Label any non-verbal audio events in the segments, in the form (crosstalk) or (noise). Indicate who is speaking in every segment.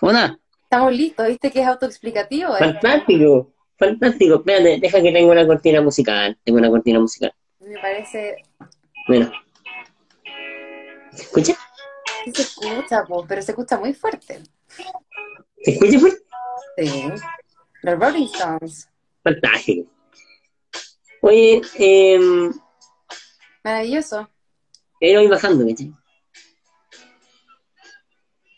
Speaker 1: Hola,
Speaker 2: Estamos listos, ¿viste que es autoexplicativo? eh?
Speaker 1: fantástico, fantástico. Espérate, deja que tengo una cortina musical. Tengo una cortina musical.
Speaker 2: Me parece
Speaker 1: Bueno, ¿se escucha?
Speaker 2: que se escucha, po, pero se escucha muy fuerte.
Speaker 1: ¿Se escucha fuerte?
Speaker 2: Sí. Los Rolling Stones.
Speaker 1: Fantástico. Oye, eh,
Speaker 2: Maravilloso.
Speaker 1: pero voy bajando, ¿cachai?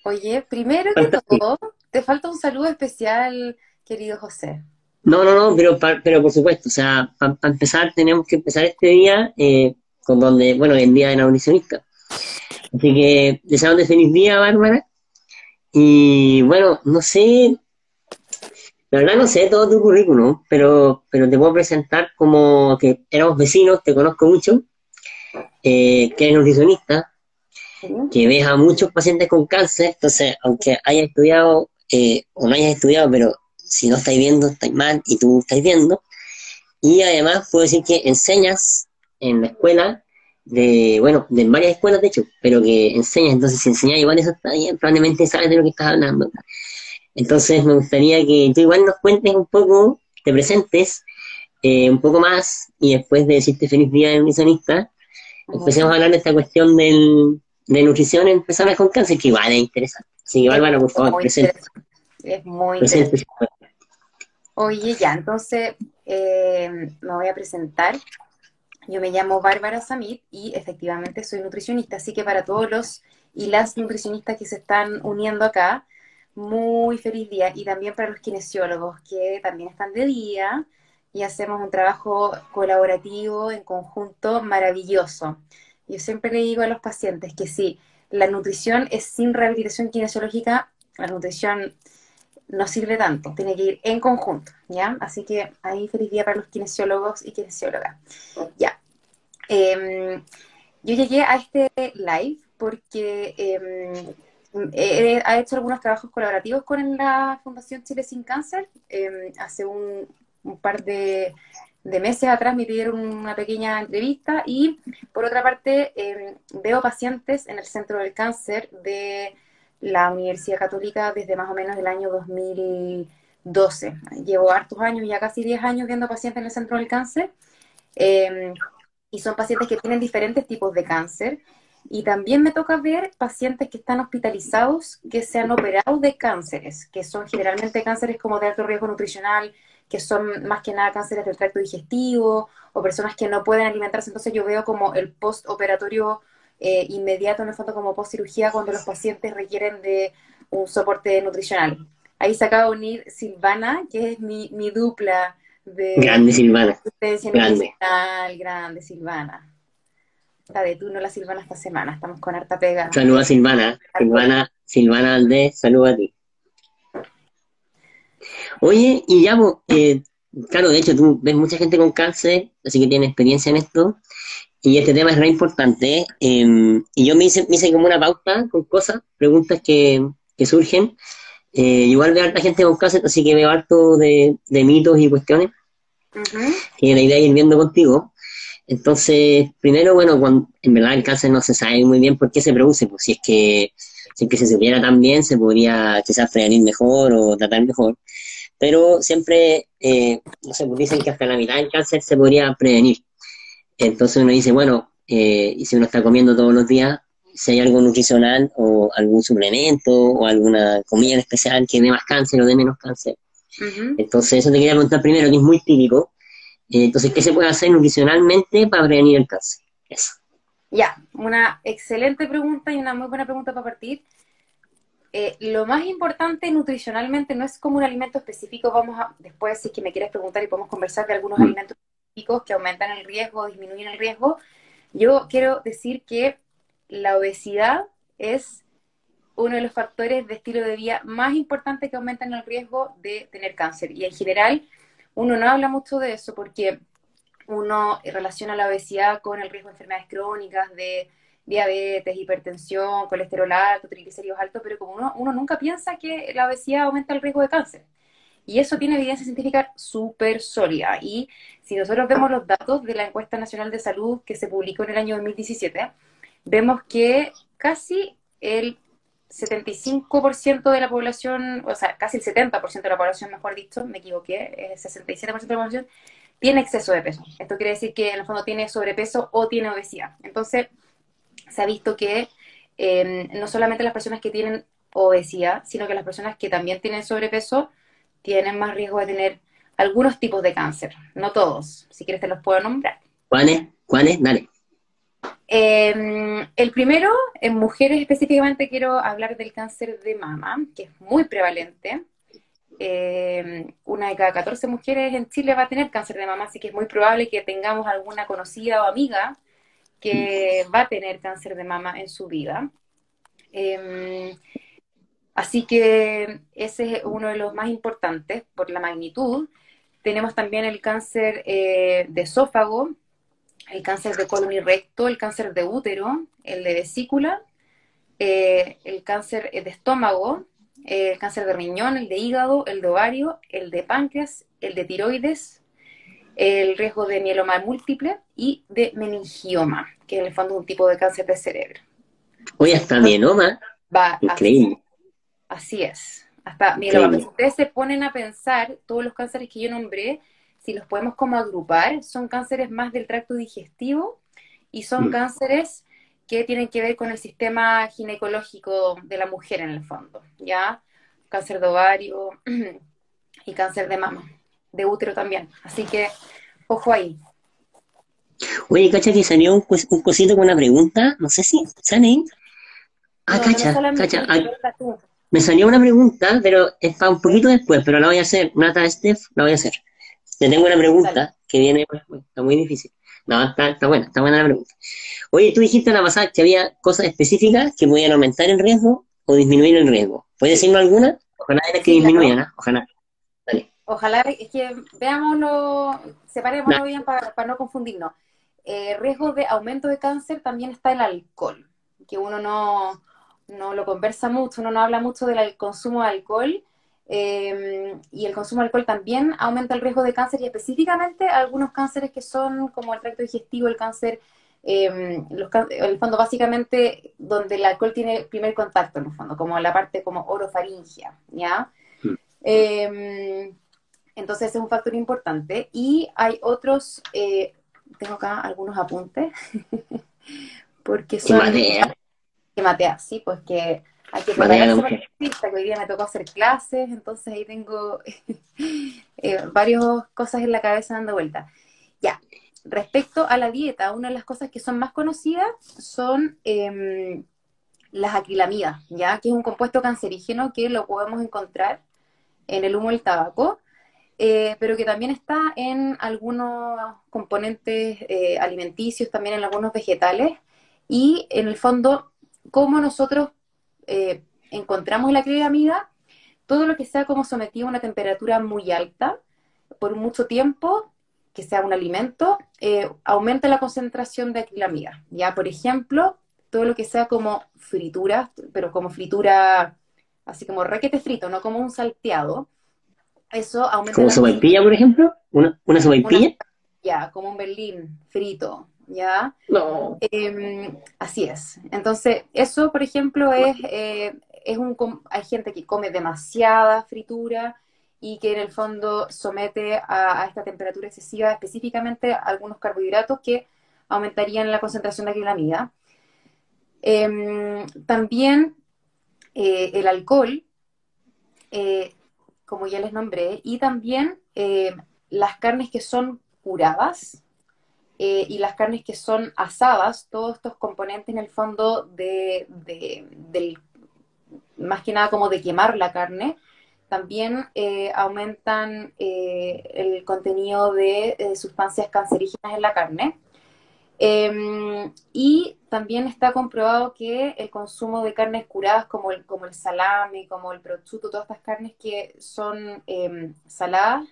Speaker 2: Oye, primero que todo, te falta un saludo especial, querido José.
Speaker 1: No, no, no, pero, pero por supuesto, o sea, para empezar tenemos que empezar este día eh, con donde, bueno, el día de la nutricionista. Así que deseándote feliz día, Bárbara. Y bueno, no sé, la verdad no sé todo tu currículum, pero, pero te puedo presentar como que éramos vecinos, te conozco mucho, eh, que eres nutricionista. Que ves a muchos pacientes con cáncer, entonces, aunque hayas estudiado eh, o no hayas estudiado, pero si no estáis viendo, estáis mal y tú estáis viendo. Y además puedo decir que enseñas en la escuela, de, bueno, de varias escuelas de hecho, pero que enseñas, entonces si enseñas igual eso está bien, probablemente sabes de lo que estás hablando. Entonces me gustaría que tú igual nos cuentes un poco, te presentes eh, un poco más y después de decirte feliz día de nutricionista, empecemos a hablar de esta cuestión del, de nutrición en personas con cáncer, que igual es interesante. Así que Bárbara, por favor,
Speaker 2: Muy
Speaker 1: presente.
Speaker 2: Es muy interesante. Oye, ya, entonces eh, me voy a presentar. Yo me llamo Bárbara Samit y efectivamente soy nutricionista, así que para todos los y las nutricionistas que se están uniendo acá, muy feliz día. Y también para los kinesiólogos que también están de día y hacemos un trabajo colaborativo en conjunto maravilloso. Yo siempre le digo a los pacientes que si la nutrición es sin rehabilitación kinesiológica, la nutrición no sirve tanto, tiene que ir en conjunto, ¿ya? Así que ahí feliz día para los kinesiólogos y kinesiólogas. Ya. Em, yo llegué a este live porque em, he, he hecho algunos trabajos colaborativos con la Fundación Chile Sin Cáncer. Em, hace un par de, de meses atrás me pidieron una pequeña entrevista y por otra parte em, veo pacientes en el Centro del Cáncer de la Universidad Católica desde más o menos el año 2012. Llevo hartos años, ya casi 10 años viendo pacientes en el Centro del Cáncer. Eh, y son pacientes que tienen diferentes tipos de cáncer. Y también me toca ver pacientes que están hospitalizados, que se han operado de cánceres, que son generalmente cánceres como de alto riesgo nutricional, que son más que nada cánceres del tracto digestivo, o personas que no pueden alimentarse. Entonces yo veo como el postoperatorio eh, inmediato, en el fondo como post cirugía, cuando los pacientes requieren de un soporte nutricional. Ahí se acaba de unir Silvana, que es mi, mi dupla de
Speaker 1: Grande Silvana. grande.
Speaker 2: grande Silvana. Está de turno la Silvana esta semana, estamos con harta pega.
Speaker 1: Saluda Silvana. Silvana, Silvana Valdés, saluda a ti. Oye, y ya, pues, eh, claro, de hecho, tú ves mucha gente con cáncer, así que tienes experiencia en esto, y este tema es re importante. eh, y yo me hice, me hice como una pauta con cosas, preguntas que, que surgen. Eh, igual veo harta gente con cáncer, así que veo harto de, de mitos y cuestiones.
Speaker 2: Ujú.
Speaker 1: que la idea es ir viendo contigo. Entonces, primero, bueno, cuando, en verdad el cáncer no se sabe muy bien por qué se produce, pues si es que, si es que se supiera tan bien, se podría quizás prevenir mejor o tratar mejor. Pero siempre, eh, no sé, pues dicen que hasta la mitad del cáncer se podría prevenir. Entonces uno dice, bueno, eh, y si uno está comiendo todos los días, si hay algo nutricional o algún suplemento o alguna comida en especial que dé más cáncer o dé menos cáncer. Entonces, eso te quería preguntar primero, que es muy típico. Eh, entonces, ¿qué se puede hacer nutricionalmente para prevenir el cáncer? Eso.
Speaker 2: Ya, una excelente pregunta y una muy buena pregunta para partir. Eh, lo más importante nutricionalmente no es como un alimento específico, vamos a, después si es que me quieres preguntar y podemos conversar de algunos
Speaker 1: Mm.
Speaker 2: alimentos específicos que aumentan el riesgo, disminuyen el riesgo. Yo quiero decir que la obesidad es uno de los factores de estilo de vida más importantes que aumentan el riesgo de tener cáncer. Y en general, uno no habla mucho de eso porque uno relaciona la obesidad con el riesgo de enfermedades crónicas, de diabetes, hipertensión, colesterol alto, triglicéridos altos, pero como uno, uno nunca piensa que la obesidad aumenta el riesgo de cáncer. Y eso tiene evidencia científica súper sólida. Y si nosotros vemos los datos de la encuesta nacional de salud que se publicó en el año 2017, vemos que casi el 75% de la población, o sea, casi el 70% de la población, mejor dicho, me equivoqué, el 67% de la población tiene exceso de peso. Esto quiere decir que en el fondo tiene sobrepeso o tiene obesidad. Entonces, se ha visto que eh, no solamente las personas que tienen obesidad, sino que las personas que también tienen sobrepeso tienen más riesgo de tener algunos tipos de cáncer, no todos. Si quieres te los puedo nombrar.
Speaker 1: ¿Cuáles? ¿Cuáles? Dale.
Speaker 2: Eh, el primero, en mujeres específicamente quiero hablar del cáncer de mama, que es muy prevalente. Eh, una de cada 14 mujeres en Chile va a tener cáncer de mama, así que es muy probable que tengamos alguna conocida o amiga que va a tener cáncer de mama en su vida. Em, así que ese es uno de los más importantes por la magnitud. Tenemos también el cáncer eh, de esófago, el cáncer de colon y recto, el cáncer de útero, el de vesícula, eh, el cáncer de estómago, el cáncer de riñón, el de hígado, el de ovario, el de páncreas, el de tiroides, el riesgo de mieloma múltiple y de meningioma, que en el fondo es un tipo de cáncer de cerebro.
Speaker 1: Oye, hasta mieloma. Va Increíble.
Speaker 2: Así, es. Hasta mieloma. Si ustedes se ponen a pensar, todos los cánceres que yo nombré, si los podemos como agrupar, son cánceres más del tracto digestivo y son mm. cánceres que tienen que ver con el sistema ginecológico de la mujer en el fondo, ¿ya? Cáncer de ovario (clears throat) y cáncer de mama, de útero también. Así que, ojo ahí.
Speaker 1: Oye, cacha que salió un, cosito con una pregunta, no sé si sale. Ah, cacha, cacha. me salió una pregunta, pero es para un poquito después, pero la voy a hacer. Nata Steph, la voy a hacer. Te tengo una pregunta que viene, está muy difícil. No, está, buena, está buena la pregunta. Oye, tú dijiste la pasada que había cosas específicas que podían aumentar el riesgo o disminuir el riesgo. ¿Puedes decirnos alguna? Ojalá era que disminuyan, ¿no? Ojalá.
Speaker 2: Ojalá, es que veámoslo, separémoslo bien para, no confundirnos. Eh, riesgo de aumento de cáncer también está el alcohol, que uno no, no lo conversa mucho, uno no habla mucho del consumo de alcohol, Em, y el consumo de alcohol también aumenta el riesgo de cáncer y específicamente algunos cánceres que son como el tracto digestivo, el cáncer, eh, los, el fondo básicamente donde el alcohol tiene primer contacto en el fondo, como la parte como orofaringia, ¿ya? Hmm. Entonces es un factor importante. Y hay otros, eh, tengo acá algunos apuntes, (laughs) porque son... Que matea. Que matea, sí, pues que hay que prepararse para que hoy día me tocó hacer clases, entonces ahí tengo (laughs) eh, varias cosas en la cabeza dando vuelta. Ya, respecto a la dieta, una de las cosas que son más conocidas son em, las acrilamidas, ya que es un compuesto cancerígeno que lo podemos encontrar en el humo del tabaco, eh, pero que también está en algunos componentes eh, alimenticios, también en algunos vegetales, y en el fondo, cómo nosotros eh, encontramos la acrilamida, todo lo que sea como sometido a una temperatura muy alta por mucho tiempo, que sea un alimento, aumenta la concentración de acrilamida. Ya, por ejemplo, todo lo que sea como fritura, pero como fritura así como requete frito, no como un salteado, eso aumenta.
Speaker 1: ¿Como sopaipilla, por ejemplo? ¿Una, una
Speaker 2: ya, como un berlín frito, ¿ya?
Speaker 1: No.
Speaker 2: Em, así es. Entonces, eso, por ejemplo, es, eh, es un... Hay gente que come demasiada fritura y que en el fondo somete a, esta temperatura excesiva específicamente algunos carbohidratos que aumentarían la concentración de acrilamida. Em, también eh, el alcohol, eh, como ya les nombré, y también las carnes que son curadas, eh, y las carnes que son asadas, todos estos componentes en el fondo de, del, más que nada como de quemar la carne, también eh, aumentan eh, el contenido de sustancias cancerígenas en la carne. Em, y también está comprobado que el consumo de carnes curadas como el, como el salame, como el prosciutto, todas estas carnes que son em, saladas,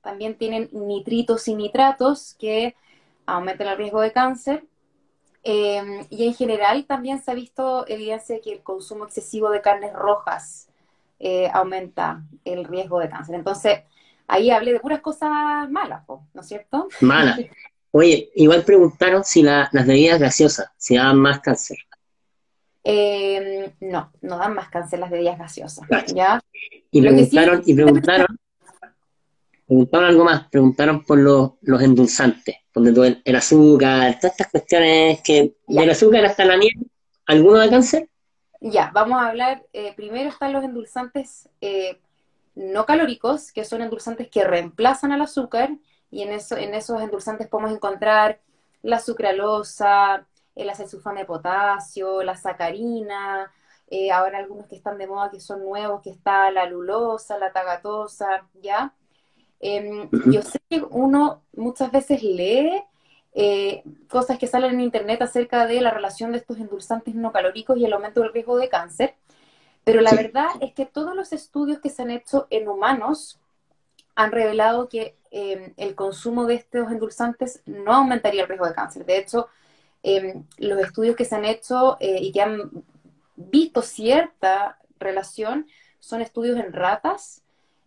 Speaker 2: también tienen nitritos y nitratos que aumenta el riesgo de cáncer. Em, y en general también se ha visto evidencia de que el consumo excesivo de carnes rojas eh, aumenta el riesgo de cáncer. Entonces, ahí hablé de puras cosas malas, ¿no es cierto?
Speaker 1: Malas. (laughs) Oye, igual preguntaron si las bebidas gaseosas, si daban más cáncer.
Speaker 2: Eh, no, no dan más cáncer las bebidas gaseosas. ¿ya?
Speaker 1: Y preguntaron, y preguntaron, preguntaron algo más, preguntaron por los, los endulzantes, donde el, azúcar, todas estas cuestiones que del azúcar hasta la miel, ¿alguno da cáncer?
Speaker 2: Ya, vamos a hablar, eh, primero están los endulzantes eh, no calóricos, que son endulzantes que reemplazan al azúcar, y en, eso, en esos endulzantes podemos encontrar la sucralosa, el acesulfame de potasio, la sacarina, eh, ahora algunos que están de moda que son nuevos, que está la lulosa, la tagatosa, ¿ya? Em, yo sé que uno muchas veces lee eh, cosas que salen en internet acerca de la relación de estos endulzantes no calóricos y el aumento del riesgo de cáncer, pero la verdad es que todos los estudios que se han hecho en humanos han revelado que em, el consumo de estos endulzantes no aumentaría el riesgo de cáncer. De hecho, em, los estudios que se han hecho eh, y que han visto cierta relación son estudios en ratas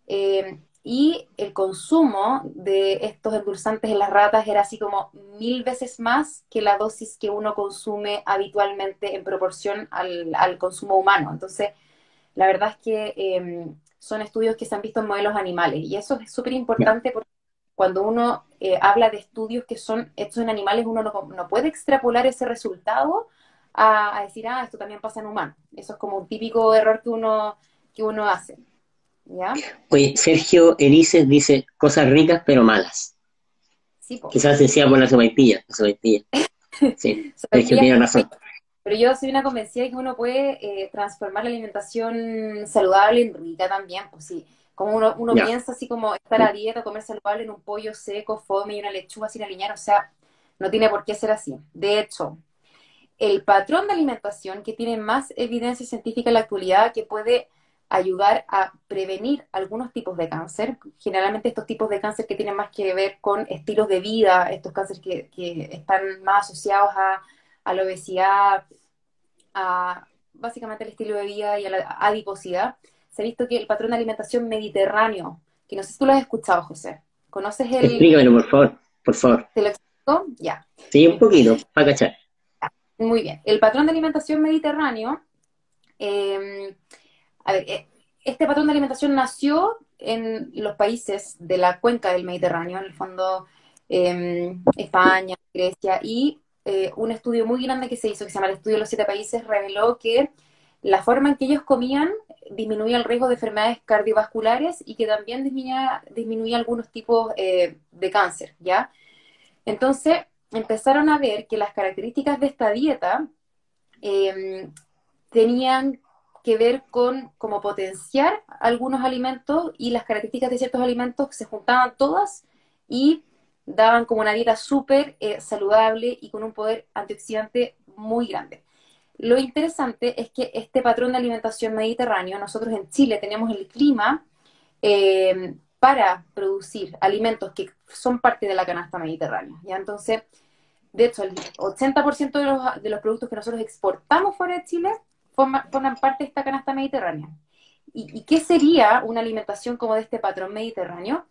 Speaker 2: em, y el consumo de estos endulzantes en las ratas era así como mil veces más que la dosis que uno consume habitualmente en proporción al, consumo humano. Entonces, la verdad es que son estudios que se han visto en modelos animales y eso es súper importante porque cuando uno eh, habla de estudios que son hechos en animales, uno no, puede extrapolar ese resultado a, a, decir, ah, esto también pasa en humanos. Eso es como un típico error que uno, que uno hace.
Speaker 1: Oye, Sergio Elises dice cosas ricas pero malas. Sí, Quizás decía por la sopaipilla, (laughs) Sí, Sergio tiene razón.
Speaker 2: Pero yo soy una convencida de que uno puede eh, transformar la alimentación saludable en rica también, pues sí. Como uno, uno piensa así como estar a dieta, comer saludable en un pollo seco, fome y una lechuga sin aliñar, o sea, no tiene por qué ser así. De hecho, el patrón de alimentación que tiene más evidencia científica en la actualidad que puede ayudar a prevenir algunos tipos de cáncer, generalmente estos tipos de cáncer que tienen más que ver con estilos de vida, estos cánceres que, están más asociados a, la obesidad, a básicamente el estilo de vida y a la adiposidad, se ha visto que el patrón de alimentación mediterráneo, que no sé si tú lo has escuchado, José, ¿conoces el...?
Speaker 1: Explícamelo, por favor, por favor.
Speaker 2: ¿Te lo explico? Ya.
Speaker 1: Sí, un poquito, para cachar.
Speaker 2: Muy bien. El patrón de alimentación mediterráneo... Eh, a ver, eh, este patrón de alimentación nació en los países de la cuenca del Mediterráneo, en el fondo em, España, Grecia, y eh, un estudio muy grande que se hizo, que se llama el Estudio de los Siete Países, reveló que la forma en que ellos comían disminuía el riesgo de enfermedades cardiovasculares y que también disminuía, disminuía algunos tipos eh, de cáncer, ¿ya? Entonces, empezaron a ver que las características de esta dieta em, tenían que ver con cómo potenciar algunos alimentos y las características de ciertos alimentos se juntaban todas y daban como una dieta súper eh, saludable y con un poder antioxidante muy grande. Lo interesante es que este patrón de alimentación mediterráneo, nosotros en Chile tenemos el clima eh, para producir alimentos que son parte de la canasta mediterránea. ¿ya? Entonces, de hecho, el 80% de los, de los productos que nosotros exportamos fuera de Chile forman, parte de esta canasta mediterránea. ¿Y, qué sería una alimentación como de este patrón mediterráneo?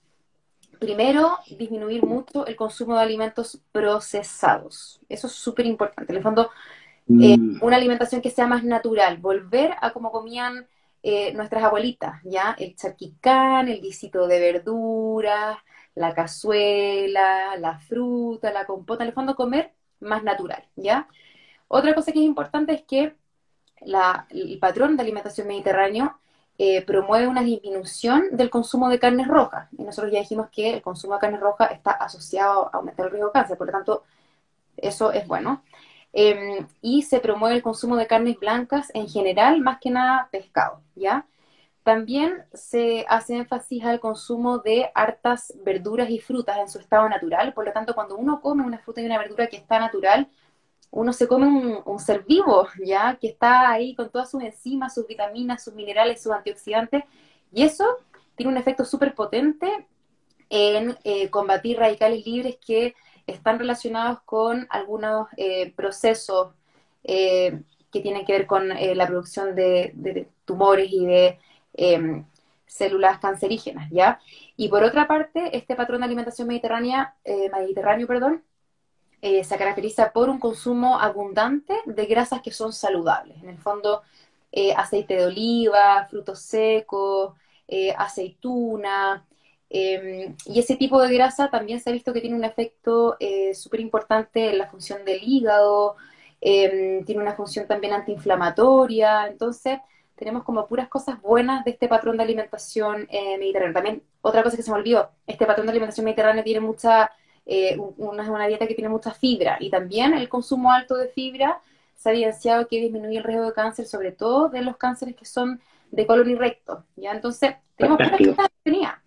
Speaker 2: Primero, disminuir mucho el consumo de alimentos procesados. Eso es súper importante. En el fondo, eh, mm. una alimentación que sea más natural, volver a como comían eh, nuestras abuelitas, ¿ya? El charquicán, el guisito de verduras, la cazuela, la fruta, la compota, en el fondo comer más natural, ¿ya? Otra cosa que es importante es que el patrón de alimentación mediterráneo eh, promueve una disminución del consumo de carnes rojas. Y nosotros ya dijimos que el consumo de carne roja está asociado a aumentar el riesgo de cáncer, por lo tanto, eso es bueno. Em, y se promueve el consumo de carnes blancas en general, más que nada pescado, ¿ya? También se hace énfasis al consumo de hartas verduras y frutas en su estado natural, por lo tanto, cuando uno come una fruta y una verdura que está natural, uno se come un, ser vivo, ¿ya? Que está ahí con todas sus enzimas, sus vitaminas, sus minerales, sus antioxidantes, y eso tiene un efecto súper potente en eh, combatir radicales libres que están relacionados con algunos eh, procesos eh, que tienen que ver con la producción de, tumores y de em, células cancerígenas, ¿ya? Y por otra parte, este patrón de alimentación mediterránea, mediterráneo, perdón, eh, se caracteriza por un consumo abundante de grasas que son saludables. En el fondo, eh, aceite de oliva, frutos secos, eh, aceituna, em, y ese tipo de grasa también se ha visto que tiene un efecto súper importante en la función del hígado, em, tiene una función también antiinflamatoria, entonces tenemos como puras cosas buenas de este patrón de alimentación mediterránea. También otra cosa que se me olvidó, este patrón de alimentación mediterránea tiene mucha eh, una, una, dieta que tiene mucha fibra y también el consumo alto de fibra se ha evidenciado que disminuye el riesgo de cáncer, sobre todo de los cánceres que son de colon y recto. ¿ya? Entonces, tenemos que tenía.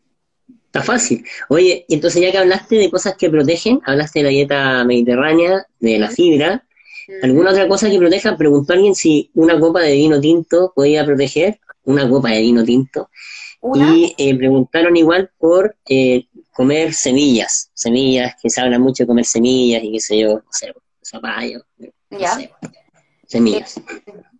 Speaker 1: Está fácil. Oye, entonces ya que hablaste de cosas que protegen, hablaste de la dieta mediterránea, de la fibra, ¿alguna otra cosa que proteja? Preguntó alguien si una copa de vino tinto podía proteger, una copa de vino tinto. Y eh, preguntaron igual por eh, comer semillas, semillas, que se habla mucho de comer semillas y qué sé yo, no sé, zapallo,
Speaker 2: ¿Ya?
Speaker 1: semillas.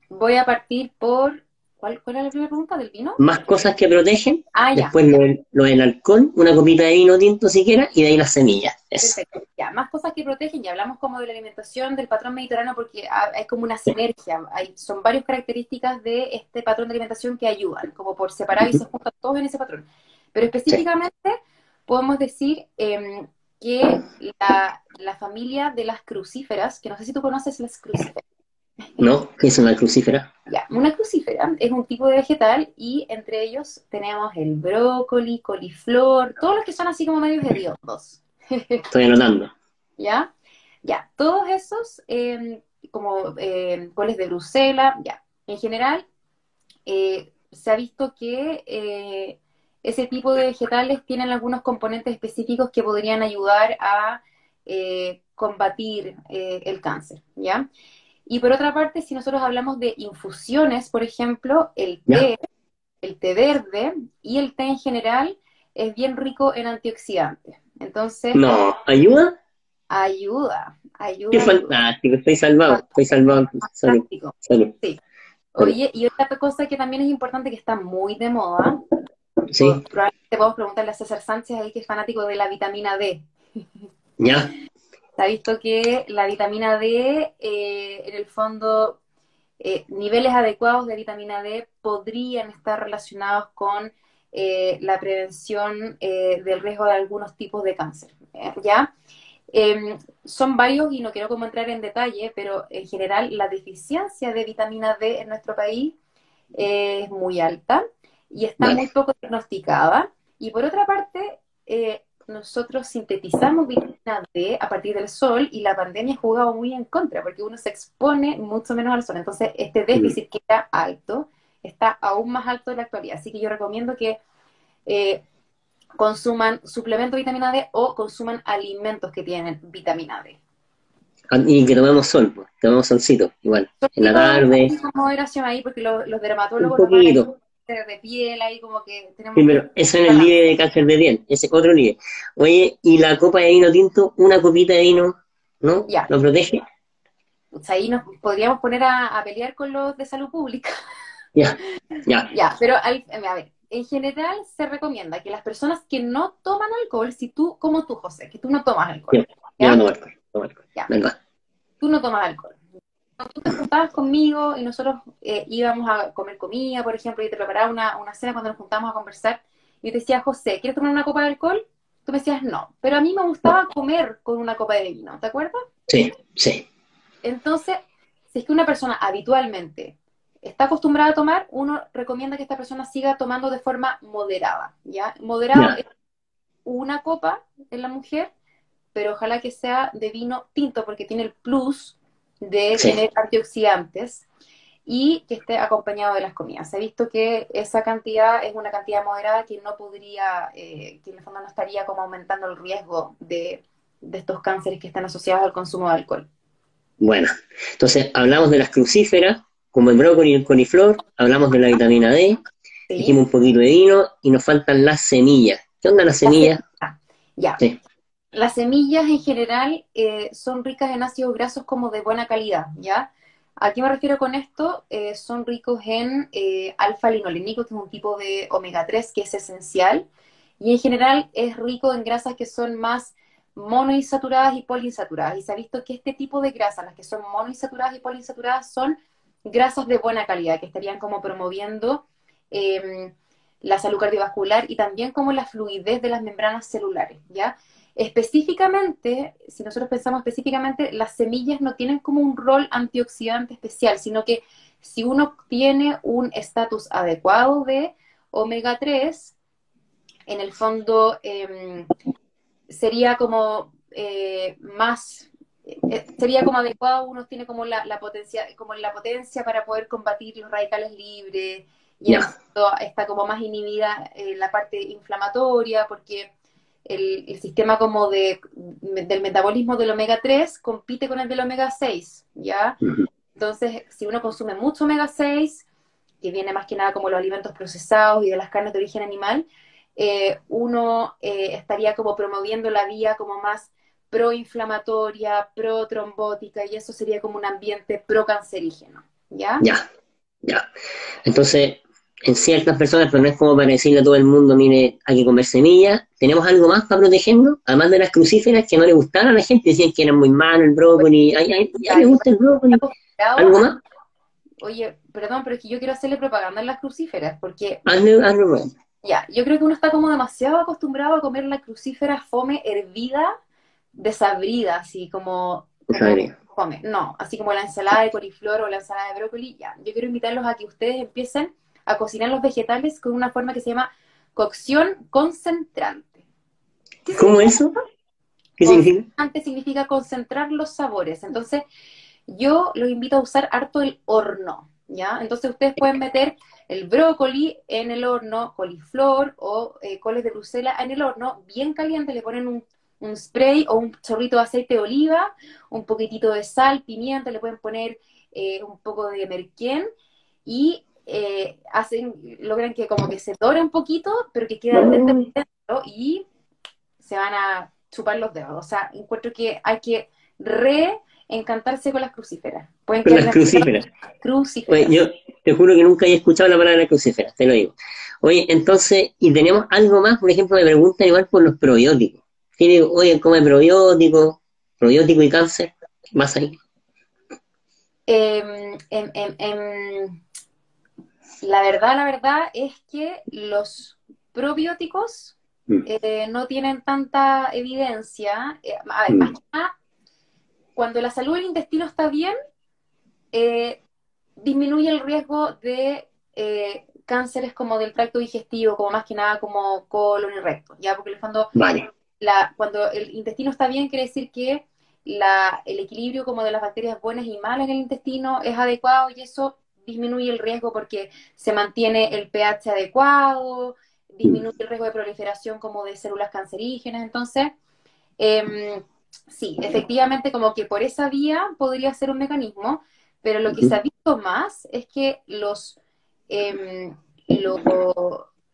Speaker 2: Voy a partir por, ¿cuál, ¿cuál era la primera pregunta del vino?
Speaker 1: Más cosas que protegen,
Speaker 2: ah,
Speaker 1: después lo, del alcohol, una copita de vino tinto siquiera, y de ahí las semillas.
Speaker 2: Perfecto, ya, más cosas que protegen, ya hablamos como de la alimentación del patrón mediterráneo porque hay como una sinergia, hay, son varias características de este patrón de alimentación que ayudan, como por separar y se juntan todos en ese patrón. Pero específicamente podemos decir em, que la, familia de las crucíferas, que no sé si tú conoces las crucíferas.
Speaker 1: No, ¿qué es una crucífera?
Speaker 2: Ya, una crucífera es un tipo de vegetal y entre ellos tenemos el brócoli, coliflor, todos los que son así como medios hediondos. (laughs)
Speaker 1: Estoy anotando.
Speaker 2: ¿Ya? Ya, todos esos, em, como eh, coles de Bruselas, ya. En general, eh, se ha visto que eh, ese tipo de vegetales tienen algunos componentes específicos que podrían ayudar a eh, combatir eh, el cáncer, ¿ya? Y por otra parte, si nosotros hablamos de infusiones, por ejemplo, el té, el té verde y el té en general es bien rico en antioxidantes. Entonces...
Speaker 1: No, ¿ayuda?
Speaker 2: Ayuda, ayuda.
Speaker 1: Qué fantástico, estoy salvado, estoy salvado.
Speaker 2: Fantástico. Sí. Oye, y otra cosa que también es importante que está muy de moda, Sí. probablemente podemos preguntarle a César Sánchez, ahí que es fanático de la vitamina D. (laughs)
Speaker 1: Ya.
Speaker 2: Se ha visto que la vitamina D, eh, en el fondo, eh, niveles adecuados de vitamina D podrían estar relacionados con eh, la prevención del riesgo de algunos tipos de cáncer. ¿Ya? Em, son varios y no quiero como entrar en detalle, pero en general la deficiencia de vitamina D en nuestro país es muy alta y está muy poco diagnosticada. Y por otra parte, eh, nosotros sintetizamos vitamina D a partir del sol y la pandemia ha jugado muy en contra porque uno se expone mucho menos al sol. Entonces, este déficit que era alto está aún más alto en la actualidad. Así que yo recomiendo que eh, consuman suplemento de vitamina D o consuman alimentos que tienen vitamina D.
Speaker 1: Y que tomemos sol, pues, tomemos solcito, igual, en la tarde.
Speaker 2: moderación ahí porque los, los dermatólogos de piel, ahí como que tenemos...
Speaker 1: Primero, eso en el líder de cáncer de piel, ese otro líder. Oye, y la copa de vino tinto, una copita de vino, ¿no? Ya. ¿Lo protege?
Speaker 2: Pues ahí nos podríamos poner a, pelear con los de salud pública.
Speaker 1: Ya, ya. (laughs)
Speaker 2: Ya, pero a ver, en general se recomienda que las personas que no toman alcohol, si tú, como tú, José, que tú no tomas alcohol.
Speaker 1: Ya, no tomo alcohol, Ya.
Speaker 2: Tú no tomas alcohol tú te juntabas conmigo y nosotros eh, íbamos a comer comida, por ejemplo, y te preparaba una, una cena cuando nos juntamos a conversar, y te decía, José, ¿quieres tomar una copa de alcohol? Tú me decías, no, pero a mí me gustaba comer con una copa de vino, ¿te acuerdas?
Speaker 1: Sí, sí.
Speaker 2: Entonces, si es que una persona habitualmente está acostumbrada a tomar, uno recomienda que esta persona siga tomando de forma moderada, ¿ya? Moderada es una copa en la mujer, pero ojalá que sea de vino tinto, porque tiene el plus de tener antioxidantes y que esté acompañado de las comidas. Se ha visto que esa cantidad es una cantidad moderada que no podría, eh, que en el fondo no estaría como aumentando el riesgo de, estos cánceres que están asociados al consumo de alcohol.
Speaker 1: Bueno, entonces hablamos de las crucíferas, como el brócoli y el coliflor, hablamos de la vitamina D, dijimos un poquito de vino y nos faltan las semillas. ¿Qué onda las semillas?
Speaker 2: ya. Sí. Las semillas en general eh, son ricas en ácidos grasos como de buena calidad, ¿ya? ¿A qué me refiero con esto? Eh, son ricos en eh, alfa-linolénico, que es un tipo de omega 3 que es esencial, y en general es rico en grasas que son más monoinsaturadas y poliinsaturadas. Y se ha visto que este tipo de grasas, las que son monoinsaturadas y poliinsaturadas, son grasas de buena calidad, que estarían como promoviendo em, la salud cardiovascular y también como la fluidez de las membranas celulares, ¿ya? Específicamente, si nosotros pensamos específicamente, las semillas no tienen como un rol antioxidante especial, sino que si uno tiene un estatus adecuado de omega 3, en el fondo em, sería como eh, más, eh, sería como adecuado, uno tiene como la, potencia, como la potencia para poder combatir los radicales libres, y está como más inhibida eh, la parte inflamatoria, porque el, sistema como de, del metabolismo del omega 3 compite con el del omega 6, ¿ya? Entonces, si uno consume mucho omega 6, que viene más que nada como los alimentos procesados y de las carnes de origen animal, eh, uno eh, estaría como promoviendo la vía como más proinflamatoria, protrombótica, y eso sería como un ambiente procancerígeno, ¿ya?
Speaker 1: Ya, ya. Entonces, en ciertas personas, pero no es como para decirle a todo el mundo, mire, hay que comer semillas. ¿Tenemos algo más para protegernos? Además de las crucíferas que no le gustaron a la gente, decían que era muy malo el brócoli. Ay, ay, ya le gusta el brócoli. ¿Algo más?
Speaker 2: Oye, perdón, pero es que yo quiero hacerle propaganda a las crucíferas, porque...
Speaker 1: Hazle, hazle
Speaker 2: Ya, yo creo que uno está como demasiado acostumbrado a comer la crucífera fome hervida, desabrida, así como... Fome. No, así como la ensalada de coliflor o la ensalada de brócoli, ya. Yo quiero invitarlos a que ustedes empiecen a cocinar los vegetales con una forma que se llama cocción concentrante.
Speaker 1: ¿Cómo eso?
Speaker 2: ¿Qué significa? Concentrante significa concentrar los sabores. Entonces, yo los invito a usar harto el horno, ¿ya? Entonces, ustedes pueden meter el brócoli en el horno, coliflor o eh, coles de Bruselas en el horno, bien caliente, le ponen un, spray o un chorrito de aceite de oliva, un poquitito de sal, pimienta, le pueden poner eh, un poco de merquén y eh, hacen, logran que como que se dore un poquito, pero que queda dentro y se van a chupar los dedos. O sea, encuentro que hay que reencantarse con las crucíferas.
Speaker 1: Pueden con las crucíferas.
Speaker 2: crucíferas.
Speaker 1: yo te juro que nunca he escuchado la palabra crucíferas, te lo digo. Oye, entonces, y tenemos algo más, por ejemplo, me preguntan igual por los probióticos. Tiene, oye, come probióticos, probiótico y cáncer, más ahí.
Speaker 2: Eh, eh, la verdad, la verdad es que los probióticos mm. eh, no tienen tanta evidencia. Eh, mm. cuando la salud del intestino está bien, eh, disminuye el riesgo de cánceres como del tracto digestivo, como más que nada como colon y recto, ¿ya? Porque en el fondo, la, cuando el intestino está bien, quiere decir que la, el equilibrio como de las bacterias buenas y malas en el intestino es adecuado y eso disminuye el riesgo porque se mantiene el pH adecuado, disminuye el riesgo de proliferación como de células cancerígenas. Entonces, em, sí, efectivamente como que por esa vía podría ser un mecanismo, pero lo que se ha visto más es que los, em,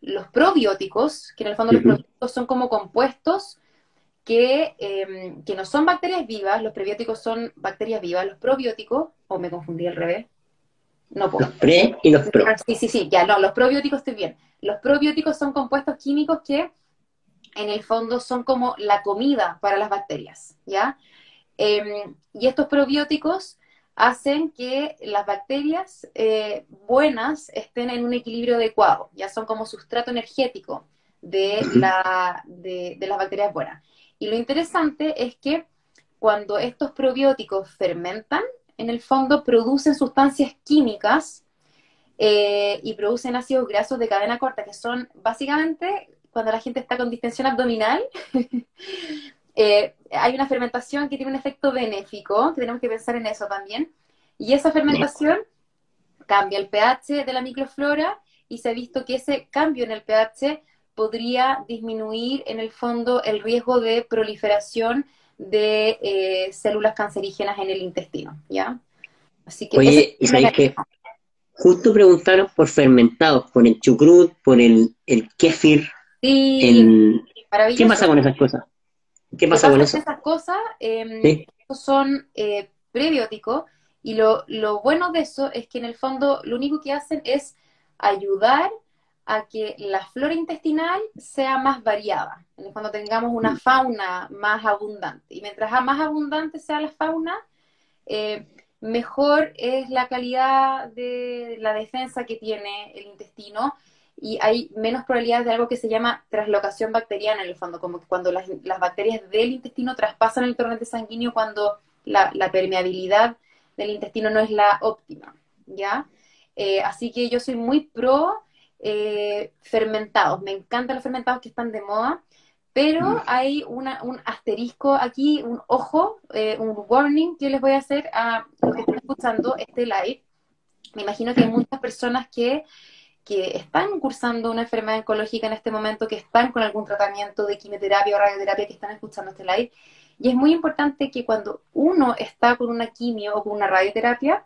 Speaker 2: los probióticos, que en el fondo los probióticos son como compuestos que, em, que no son bacterias vivas, los prebióticos son bacterias vivas, los probióticos, o me confundí al revés,
Speaker 1: no Los pre y los pro.
Speaker 2: Sí, sí, sí, ya, no, los probióticos estoy bien. Los probióticos son compuestos químicos que en el fondo son como la comida para las bacterias, ¿ya? Em, y estos probióticos hacen que las bacterias eh, buenas estén en un equilibrio adecuado, ya son como sustrato energético de, la, de las bacterias buenas. Y lo interesante es que cuando estos probióticos fermentan, en el fondo producen sustancias químicas eh, y producen ácidos grasos de cadena corta, que son básicamente cuando la gente está con distensión abdominal, (laughs) eh, hay una fermentación que tiene un efecto benéfico, que tenemos que pensar en eso también, y esa fermentación cambia el pH de la microflora y se ha visto que ese cambio en el pH podría disminuir en el fondo el riesgo de proliferación de eh, células cancerígenas en el intestino, ¿ya?
Speaker 1: Así que Oye, ¿y sabéis que justo preguntaron por fermentados, por el chucrut, por el, el kéfir,
Speaker 2: sí,
Speaker 1: ¿qué pasa con esas cosas? ¿Qué pasa con eso?
Speaker 2: Esas cosas eh, son eh, prebióticos y lo, lo bueno de eso es que en el fondo lo único que hacen es ayudar a que la flora intestinal sea más variada, en el fondo tengamos una mm. fauna más abundante. Y mientras más abundante sea la fauna, eh, mejor es la calidad de la defensa que tiene el intestino y hay menos probabilidad de algo que se llama traslocación bacteriana en el fondo, como cuando las, bacterias del intestino traspasan el torrente sanguíneo cuando la, permeabilidad del intestino no es la óptima, ¿ya? Eh, así que yo soy muy pro eh, fermentados, me encantan los fermentados que están de moda, pero mm. hay un asterisco aquí, un ojo, eh, un warning que les voy a hacer a los que están escuchando este live. Me imagino que hay muchas personas que, que están cursando una enfermedad oncológica en este momento, que están con algún tratamiento de quimioterapia o radioterapia, que están escuchando este live. Y es muy importante que cuando uno está con una quimio o con una radioterapia,